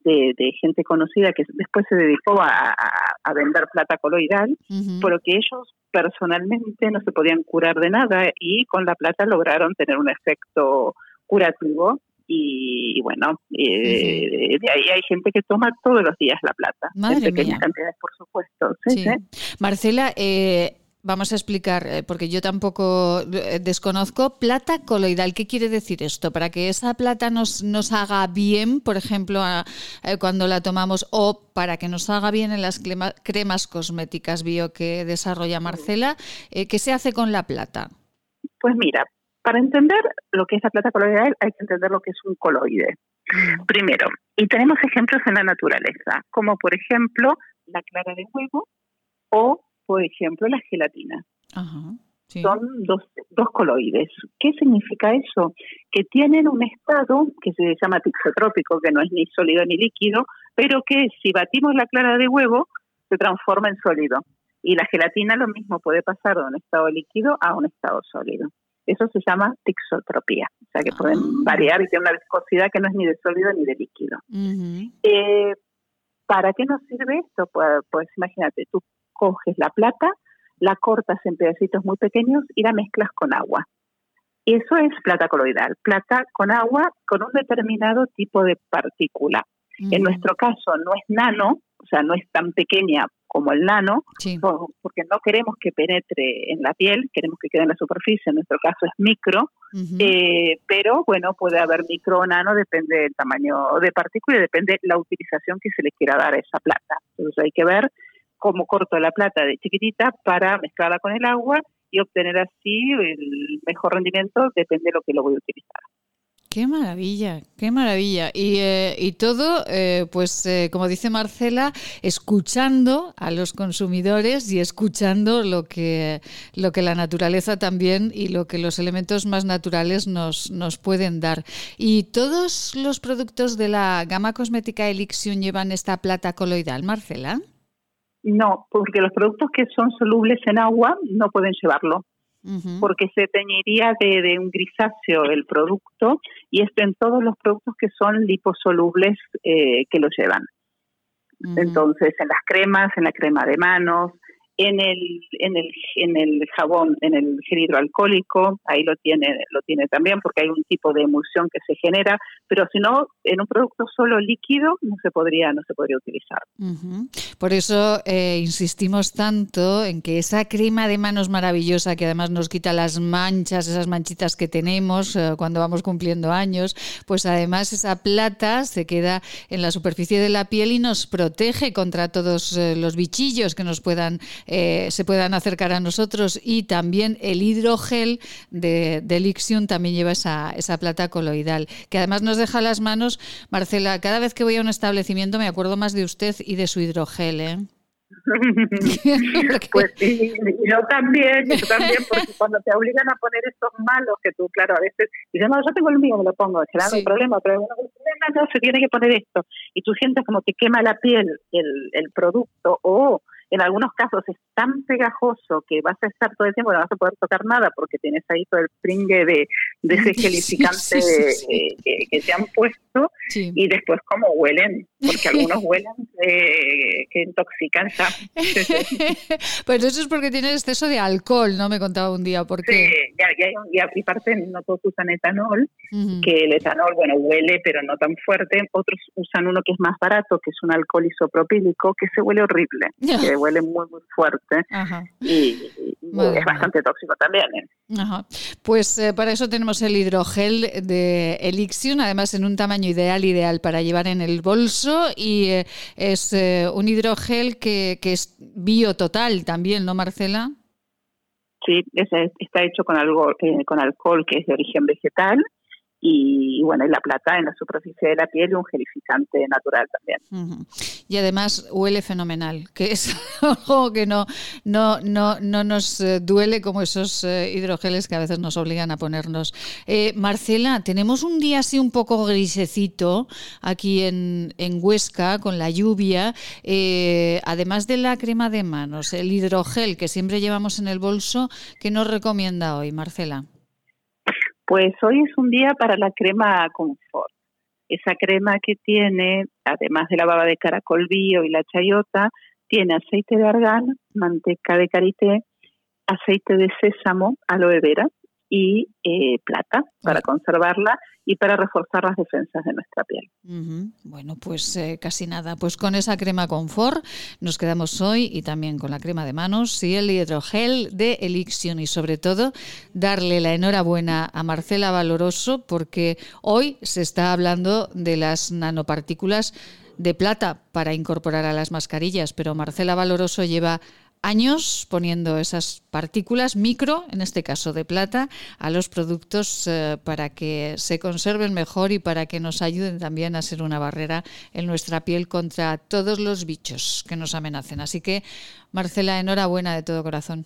de, gente conocida que después se dedicó a, a, vender plata coloidal, pero que ellos personalmente no se podían curar de nada y con la plata lograron tener un efecto curativo y, bueno, eh, de ahí hay gente que toma todos los días la plata, en pequeñas cantidades, por supuesto. Marcela, eh, vamos a explicar, eh, porque yo tampoco desconozco, plata coloidal. ¿Qué quiere decir esto? Para que esa plata nos, nos haga bien, por ejemplo, cuando la tomamos, o para que nos haga bien en las cremas cosméticas bio que desarrolla Marcela, ¿qué se hace con la plata? Pues mira, para entender lo que es la plata coloidal hay que entender lo que es un coloide. Mm. Primero, y tenemos ejemplos en la naturaleza, como por ejemplo la clara de huevo o, por ejemplo, la gelatina. Son dos, dos coloides. ¿Qué significa eso? Que tienen un estado que se llama tixotrópico, que no es ni sólido ni líquido, pero que si batimos la clara de huevo se transforma en sólido. Y la gelatina lo mismo puede pasar de un estado líquido a un estado sólido. Eso se llama tixotropía, o sea que pueden ah. variar y tiene una viscosidad que no es ni de sólido ni de líquido. Eh, ¿Para qué nos sirve esto? Pues, pues imagínate, tú coges la plata, la cortas en pedacitos muy pequeños y la mezclas con agua. Eso es plata coloidal, plata con agua con un determinado tipo de partícula. En nuestro caso no es nano, o sea, no es tan pequeña como el nano, porque no queremos que penetre en la piel, queremos que quede en la superficie, en nuestro caso es micro, eh, pero bueno, puede haber micro o nano, depende del tamaño de partícula y depende la utilización que se le quiera dar a esa plata. Entonces hay que ver cómo corto la plata de chiquitita para mezclarla con el agua y obtener así el mejor rendimiento, depende de lo que lo voy a utilizar. Qué maravilla, qué maravilla. Y, eh, y todo, eh, pues eh, como dice Marcela, escuchando a los consumidores y escuchando lo que, lo que la naturaleza también y lo que los elementos más naturales nos, nos pueden dar. ¿Y todos los productos de la gama cosmética Elixion llevan esta plata coloidal, Marcela? No, porque los productos que son solubles en agua no pueden llevarlo porque se teñiría de, un grisáceo el producto y esto en todos los productos que son liposolubles eh, que lo llevan. Entonces, en las cremas, en la crema de manos, en el, en el, en el jabón, en el gel hidroalcohólico, ahí lo tiene, lo tiene también porque hay un tipo de emulsión que se genera, pero si no, en un producto solo líquido no se podría, no se podría utilizar. Por eso eh, insistimos tanto en que esa crema de manos maravillosa que además nos quita las manchas, esas manchitas que tenemos eh, cuando vamos cumpliendo años, pues además esa plata se queda en la superficie de la piel y nos protege contra todos eh, los bichillos que nos puedan eh, se puedan acercar a nosotros y también el hidrogel de, de Lixion también lleva esa, esa plata coloidal, que además nos deja las manos. Marcela, cada vez que voy a un establecimiento me acuerdo más de usted y de su hidrogel, ¿eh? pues sí, yo también, yo también, porque cuando te obligan a poner estos malos que tú, claro, a veces dices, no, yo tengo el mío, me lo pongo, será un problema, pero bueno, no, se tiene que poner esto. Y tú sientes como que quema la piel el, el producto o en algunos casos es tan pegajoso que vas a estar todo el tiempo, no vas a poder tocar nada porque tienes ahí todo el pringue de, de ese gelificante que, que, te han puesto y después cómo huelen, porque algunos huelen que intoxican ya. pues eso es porque tienes exceso de alcohol, ¿no? Me contaba un día, ¿por qué? y, y aparte no todos usan etanol, que el etanol, bueno, huele pero no tan fuerte, otros usan uno que es más barato, que es un alcohol isopropílico, que se huele horrible, que huele muy, muy fuerte y, es bastante tóxico también. ¿eh? Pues eh, para eso tenemos el hidrogel de Elixion, además en un tamaño ideal, ideal para llevar en el bolso y eh, es un hidrogel que, que es biototal también, ¿no, Marcela? Sí, está hecho con, algo, con alcohol que es de origen vegetal y, bueno, y la plata en la superficie de la piel y un gelificante natural también. Y además huele fenomenal, que es algo que no, no, no, no nos eh, duele como esos eh, hidrogeles que a veces nos obligan a ponernos. Eh, Marcela, tenemos un día así un poco grisecito aquí en, en Huesca con la lluvia, además de la crema de manos, el hidrogel que siempre llevamos en el bolso, ¿qué nos recomienda hoy, Marcela? Pues hoy es un día para la crema confort. Esa crema que tiene, además de la baba de caracol bio y la chayota, tiene aceite de argán, manteca de karité, aceite de sésamo, aloe vera y eh, plata para conservarla y para reforzar las defensas de nuestra piel. Bueno, pues eh, casi nada. Pues con esa crema confort nos quedamos hoy y también con la crema de manos y el hidrogel de Elixion y sobre todo darle la enhorabuena a Marcela Valoroso porque hoy se está hablando de las nanopartículas de plata para incorporar a las mascarillas, pero Marcela Valoroso lleva años poniendo esas partículas micro, en este caso de plata, a los productos eh, para que se conserven mejor y para que nos ayuden también a ser una barrera en nuestra piel contra todos los bichos que nos amenacen. Así que, Marcela, enhorabuena de todo corazón.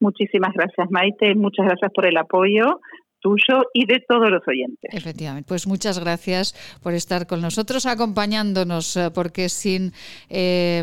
Muchísimas gracias, Maite. Muchas gracias por el apoyo tuyo y de todos los oyentes. Efectivamente, pues muchas gracias por estar con nosotros, acompañándonos, eh, porque sin eh,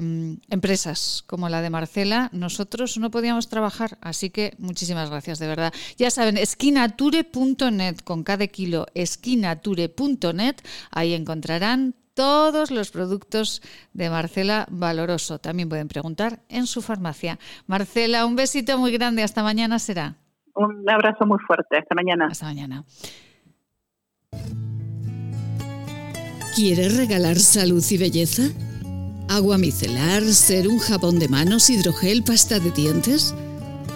empresas como la de Marcela, nosotros no podíamos trabajar. Así que muchísimas gracias, de verdad. Ya saben, esquinature.net, con cada kilo, esquinature.net, ahí encontrarán todos los productos de Marcela Valoroso. También pueden preguntar en su farmacia. Marcela, un besito muy grande. Hasta mañana será. Un abrazo muy fuerte. Hasta mañana. Hasta mañana. ¿Quieres regalar salud y belleza? ¿Agua micelar, ser un jabón de manos, hidrogel, pasta de dientes?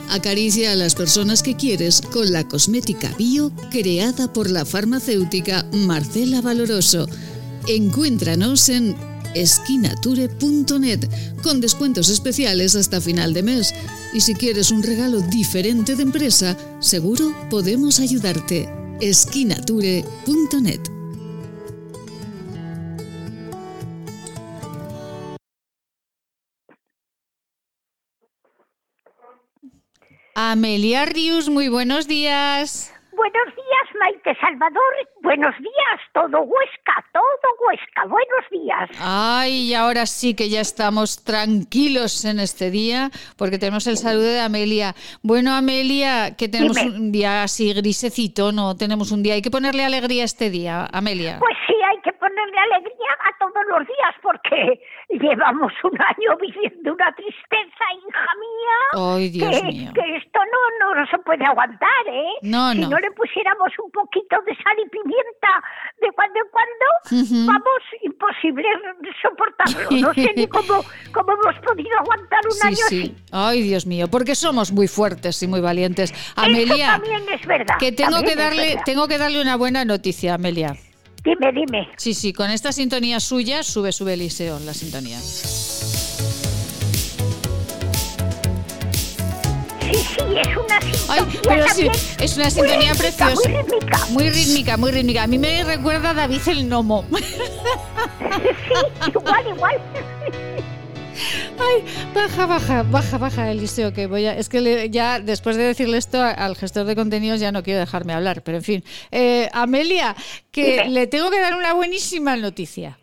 Acaricia a las personas que quieres con la cosmética bio creada por la farmacéutica Marcela Valoroso. Encuéntranos en esquinature.net con descuentos especiales hasta final de mes. Y si quieres un regalo diferente de empresa, seguro podemos ayudarte. esquinature.net Amelia Rius, muy buenos días. Buenos días, Maite Salvador. Buenos días, todo Huesca, todo Huesca. Buenos días. Ay, ahora sí que ya estamos tranquilos en este día porque tenemos el saludo de Amelia. Bueno, Amelia, que tenemos un día así grisecito, ¿no? Tenemos un día. Hay que ponerle alegría a este día, Amelia. Pues sí, hay que ponerle alegría a todos los días porque llevamos un año viviendo una tristeza, hija mía. Ay, Dios mío. Que esto no, no, se puede aguantar, ¿eh? No, si no. le pusiéramos un poquito de sal y pimienta de cuando en cuando, vamos, imposible soportarlo. No sé ni cómo, cómo hemos podido aguantar un año así. Ay, Dios mío, porque somos muy fuertes y muy valientes. Amelia, también es verdad. Que tengo que darle, tengo que darle una buena noticia, Amelia. Dime, dime. Sí, sí, con esta sintonía suya sube, sube Eliseo la sintonía. Sí, es una sintonía pero sí, es una sintonía preciosa. Muy rítmica. Muy rítmica, muy rítmica. A mí me recuerda a David el Nomo. sí, igual, igual. Ay, baja, baja, baja, baja, Eliseo, que voy a... Es que ya después de decirle esto al gestor de contenidos ya no quiero dejarme hablar, pero en fin. Eh, Amelia, que le tengo que dar una buenísima noticia.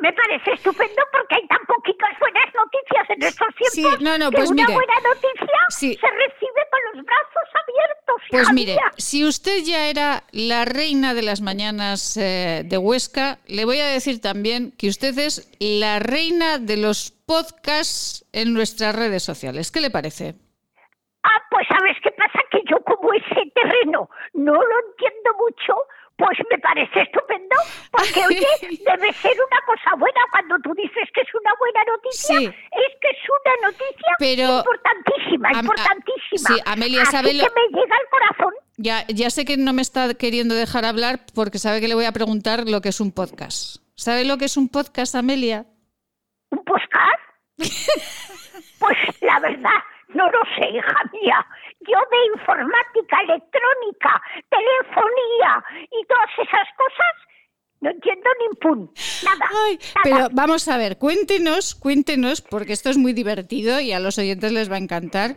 Me parece estupendo porque hay tan poquitas buenas noticias en estos tiempos Sí, no, no, que pues una buena noticia Sí. se recibe con los brazos abiertos. Pues hija mire, mía. si usted ya era la reina de las mañanas eh, de Huesca, le voy a decir también que usted es la reina de los podcasts en nuestras redes sociales. ¿Qué le parece? Ah, pues sabes qué pasa, que yo como ese terreno no lo entiendo mucho, pues me parece estupendo, porque oye, debe ser una cosa buena cuando tú dices que es una buena noticia, Sí. es que es una noticia Pero- importantísima, Am- a- importantísima. sí, Amelia, Así ¿sabe lo- que me llega al corazón. Ya, ya sé que no me está queriendo dejar hablar porque sabe que le voy a preguntar lo que es un podcast. ¿Sabe lo que es un podcast, Amelia? ¿Un podcast? Pues la verdad, no lo sé, hija mía. Yo de informática, electrónica, telefonía y todas esas cosas no entiendo ni un pun. Nada. nada. Pero vamos a ver, cuéntenos, cuéntenos, porque esto es muy divertido y a los oyentes les va a encantar.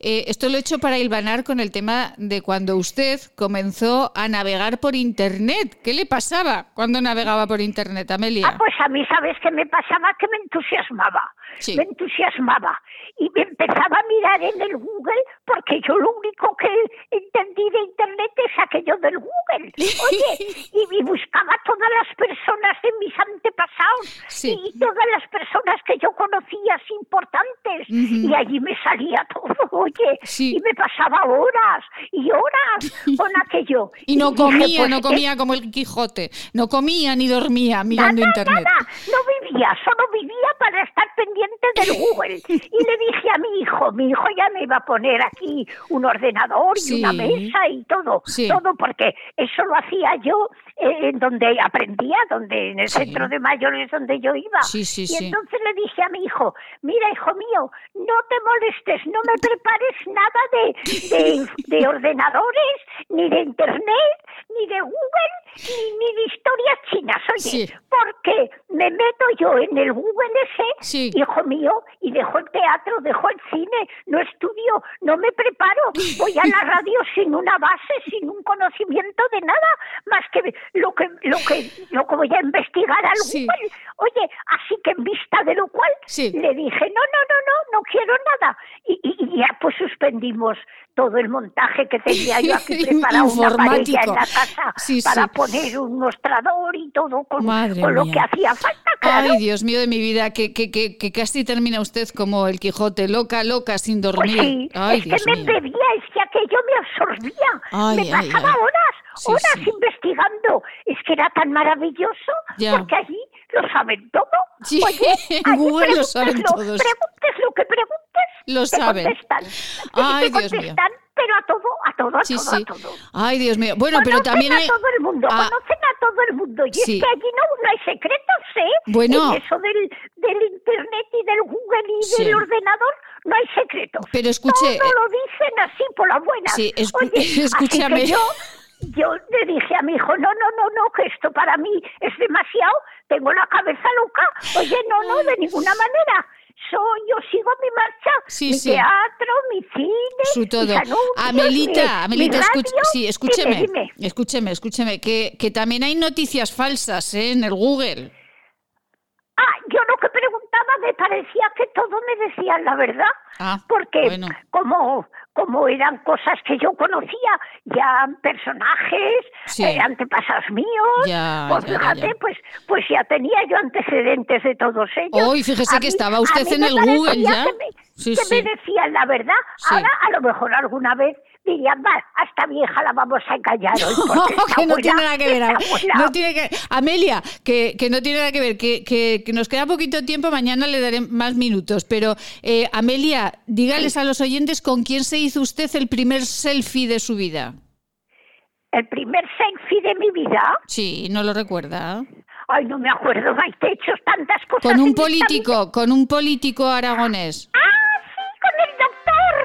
Eh, esto lo he hecho para hilvanar con el tema de cuando usted comenzó a navegar por Internet. ¿Qué le pasaba cuando navegaba por Internet, Amelia? Ah, pues a mí, ¿sabes qué me pasaba? Que me entusiasmaba. Sí. Me entusiasmaba. Y me empezaba a mirar en el Google, porque yo lo único que entendí de Internet es aquello del Google. Oye, y, y buscaba todas las personas de mis antepasados Sí. y todas las personas que yo conocía así importantes. Y allí me salía todo, oye. Sí. Y me pasaba horas y horas con aquello. Y no comía, pues, no es- comía como el Quijote. No comía ni dormía mirando Nada, Internet. nada, no vivía, solo vivía para estar pendiente del Google. Y le dije a mi hijo, mi hijo ya me iba a poner aquí un ordenador y Sí. una mesa y todo, Sí. todo porque eso lo hacía yo eh, en donde aprendía, donde en el Sí. centro de mayores donde yo iba. Y entonces le dije a mi hijo, mira hijo mío, no te molestes, no me prepares nada de, de, de ordenadores, ni de internet, ni de Google, ni, ni de historias chinas, oye, porque me meto yo en el Google ese, hijo mío, y dejo el teatro, dejo el cine, no estudio, no me preparo, voy a la radio sin una base, sin un conocimiento de nada, más que lo que lo que lo que voy a investigar al Sí. Google. Oye, así que en vista de lo cual Sí. le dije, no, no, no, no, no quiero nada. Y, y- y ya pues suspendimos todo el montaje que tenía yo aquí preparado, una parilla en la casa Sí, para sí. poner un mostrador y todo con, lo que hacía falta, claro. Ay, Dios mío de mi vida, que, que, que, que casi termina usted como el Quijote, loca, loca, sin Pues dormir. sí, Ay, es Dios que me bebía, es que aquello me absorbía. Ay, me ay, pasaba horas, Sí, horas sí. investigando. Es que era tan maravilloso Ya. porque allí lo saben todo. Sí, Oye, Google lo saben todos. Preguntes lo que preguntes, Lo te saben. contestan. Ay, te Dios mío. Pero a todo, a todo, a Sí, todo, sí. a todo. Ay, Dios mío. Bueno, pero Conocen también a hay... todo el mundo, Ah, conocen a todo el mundo. Y Sí. es que allí no, no hay secretos, ¿eh? Bueno. En eso del, del internet y del Google y del ordenador no hay secretos. Pero escuche, Todo eh, lo dicen así por la buena. Sí, escu- Oye, así escúchame. que yo, yo le dije a mi hijo, no, no, no, no, que esto para mí es demasiado. Tengo la cabeza loca. Oye, no, no, de ninguna manera. Soy, yo sigo mi marcha, Sí, mi sí. teatro, mi cine, su todo. mis anuncios, mi- Amelita, Amelita, mi escuch- radio. sí, escúcheme, Dime, dime. escúcheme, escúcheme, que, que también hay noticias falsas ¿eh? en el Google. Ah, yo lo que preguntaba me parecía que todo me decían la verdad, Ah, porque bueno. como como eran cosas que yo conocía, ya personajes, Sí. eh, antepasados míos, Ya, pues ya, fíjate, ya. pues pues ya tenía yo antecedentes de todos ellos. Hoy, fíjese A que mí- estaba usted en el Google ya. Que me, Sí, que sí. me decían la verdad. Ahora a lo mejor alguna vez dirían, va, a esta vieja la vamos a engañar hoy. porque está que no buena, tiene nada que ver. está buena". No tiene que, Amelia, que, que no tiene nada que ver, que, que- que nos queda poquito tiempo, mañana le daré más minutos. Pero, eh, Amelia, dígales a los oyentes con quién se hizo usted el primer selfie de su vida. El primer selfie de mi vida. Sí, ¿no lo recuerda? Ay, no me acuerdo, Maite, he hecho tantas cosas. Con un político, con un político aragonés. Ah, sí, con el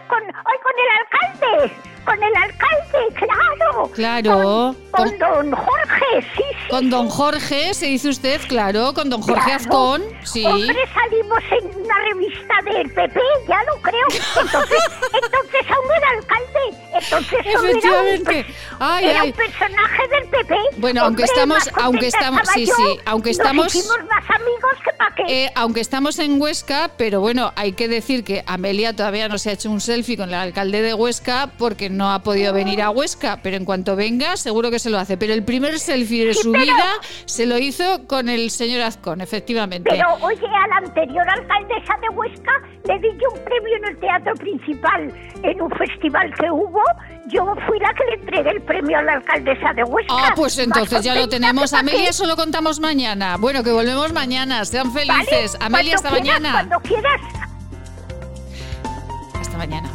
con, ay, con el alcalde, con el alcalde, claro. Claro. Con, Con, don Jorge, sí, sí. con don Jorge se hizo usted, claro, con don Jorge Claro. Azcón, sí. Hombre, salimos en una revista del PP, ya lo creo. Entonces, entonces aún era alcalde. Entonces aún era un, Efectivamente. Ay, era ay. un personaje del bebé. Bueno, aunque Hombre, estamos, más contenta aunque estamos, sí, yo. sí, aunque Nos estamos, más amigos que para qué. eh, aunque estamos en Huesca, pero bueno, hay que decir que Amelia todavía no se ha hecho un selfie con el alcalde de Huesca porque no ha podido venir a Huesca, pero en cuanto venga seguro que se lo hace. Pero el primer selfie de Sí, su pero- vida se lo hizo con el señor Azcón, efectivamente. Pero oye, a la anterior alcaldesa de Huesca le di yo un premio en el teatro principal en un festival que hubo. Yo fui la que le entregué el premio a la alcaldesa de Huesca. Ah, pues entonces ya lo tenemos. Amelia, eso lo contamos mañana. Bueno, que volvemos mañana. Sean Vale, felices. Amelia, hasta cuando quieras, mañana. Cuando quieras. Hasta mañana.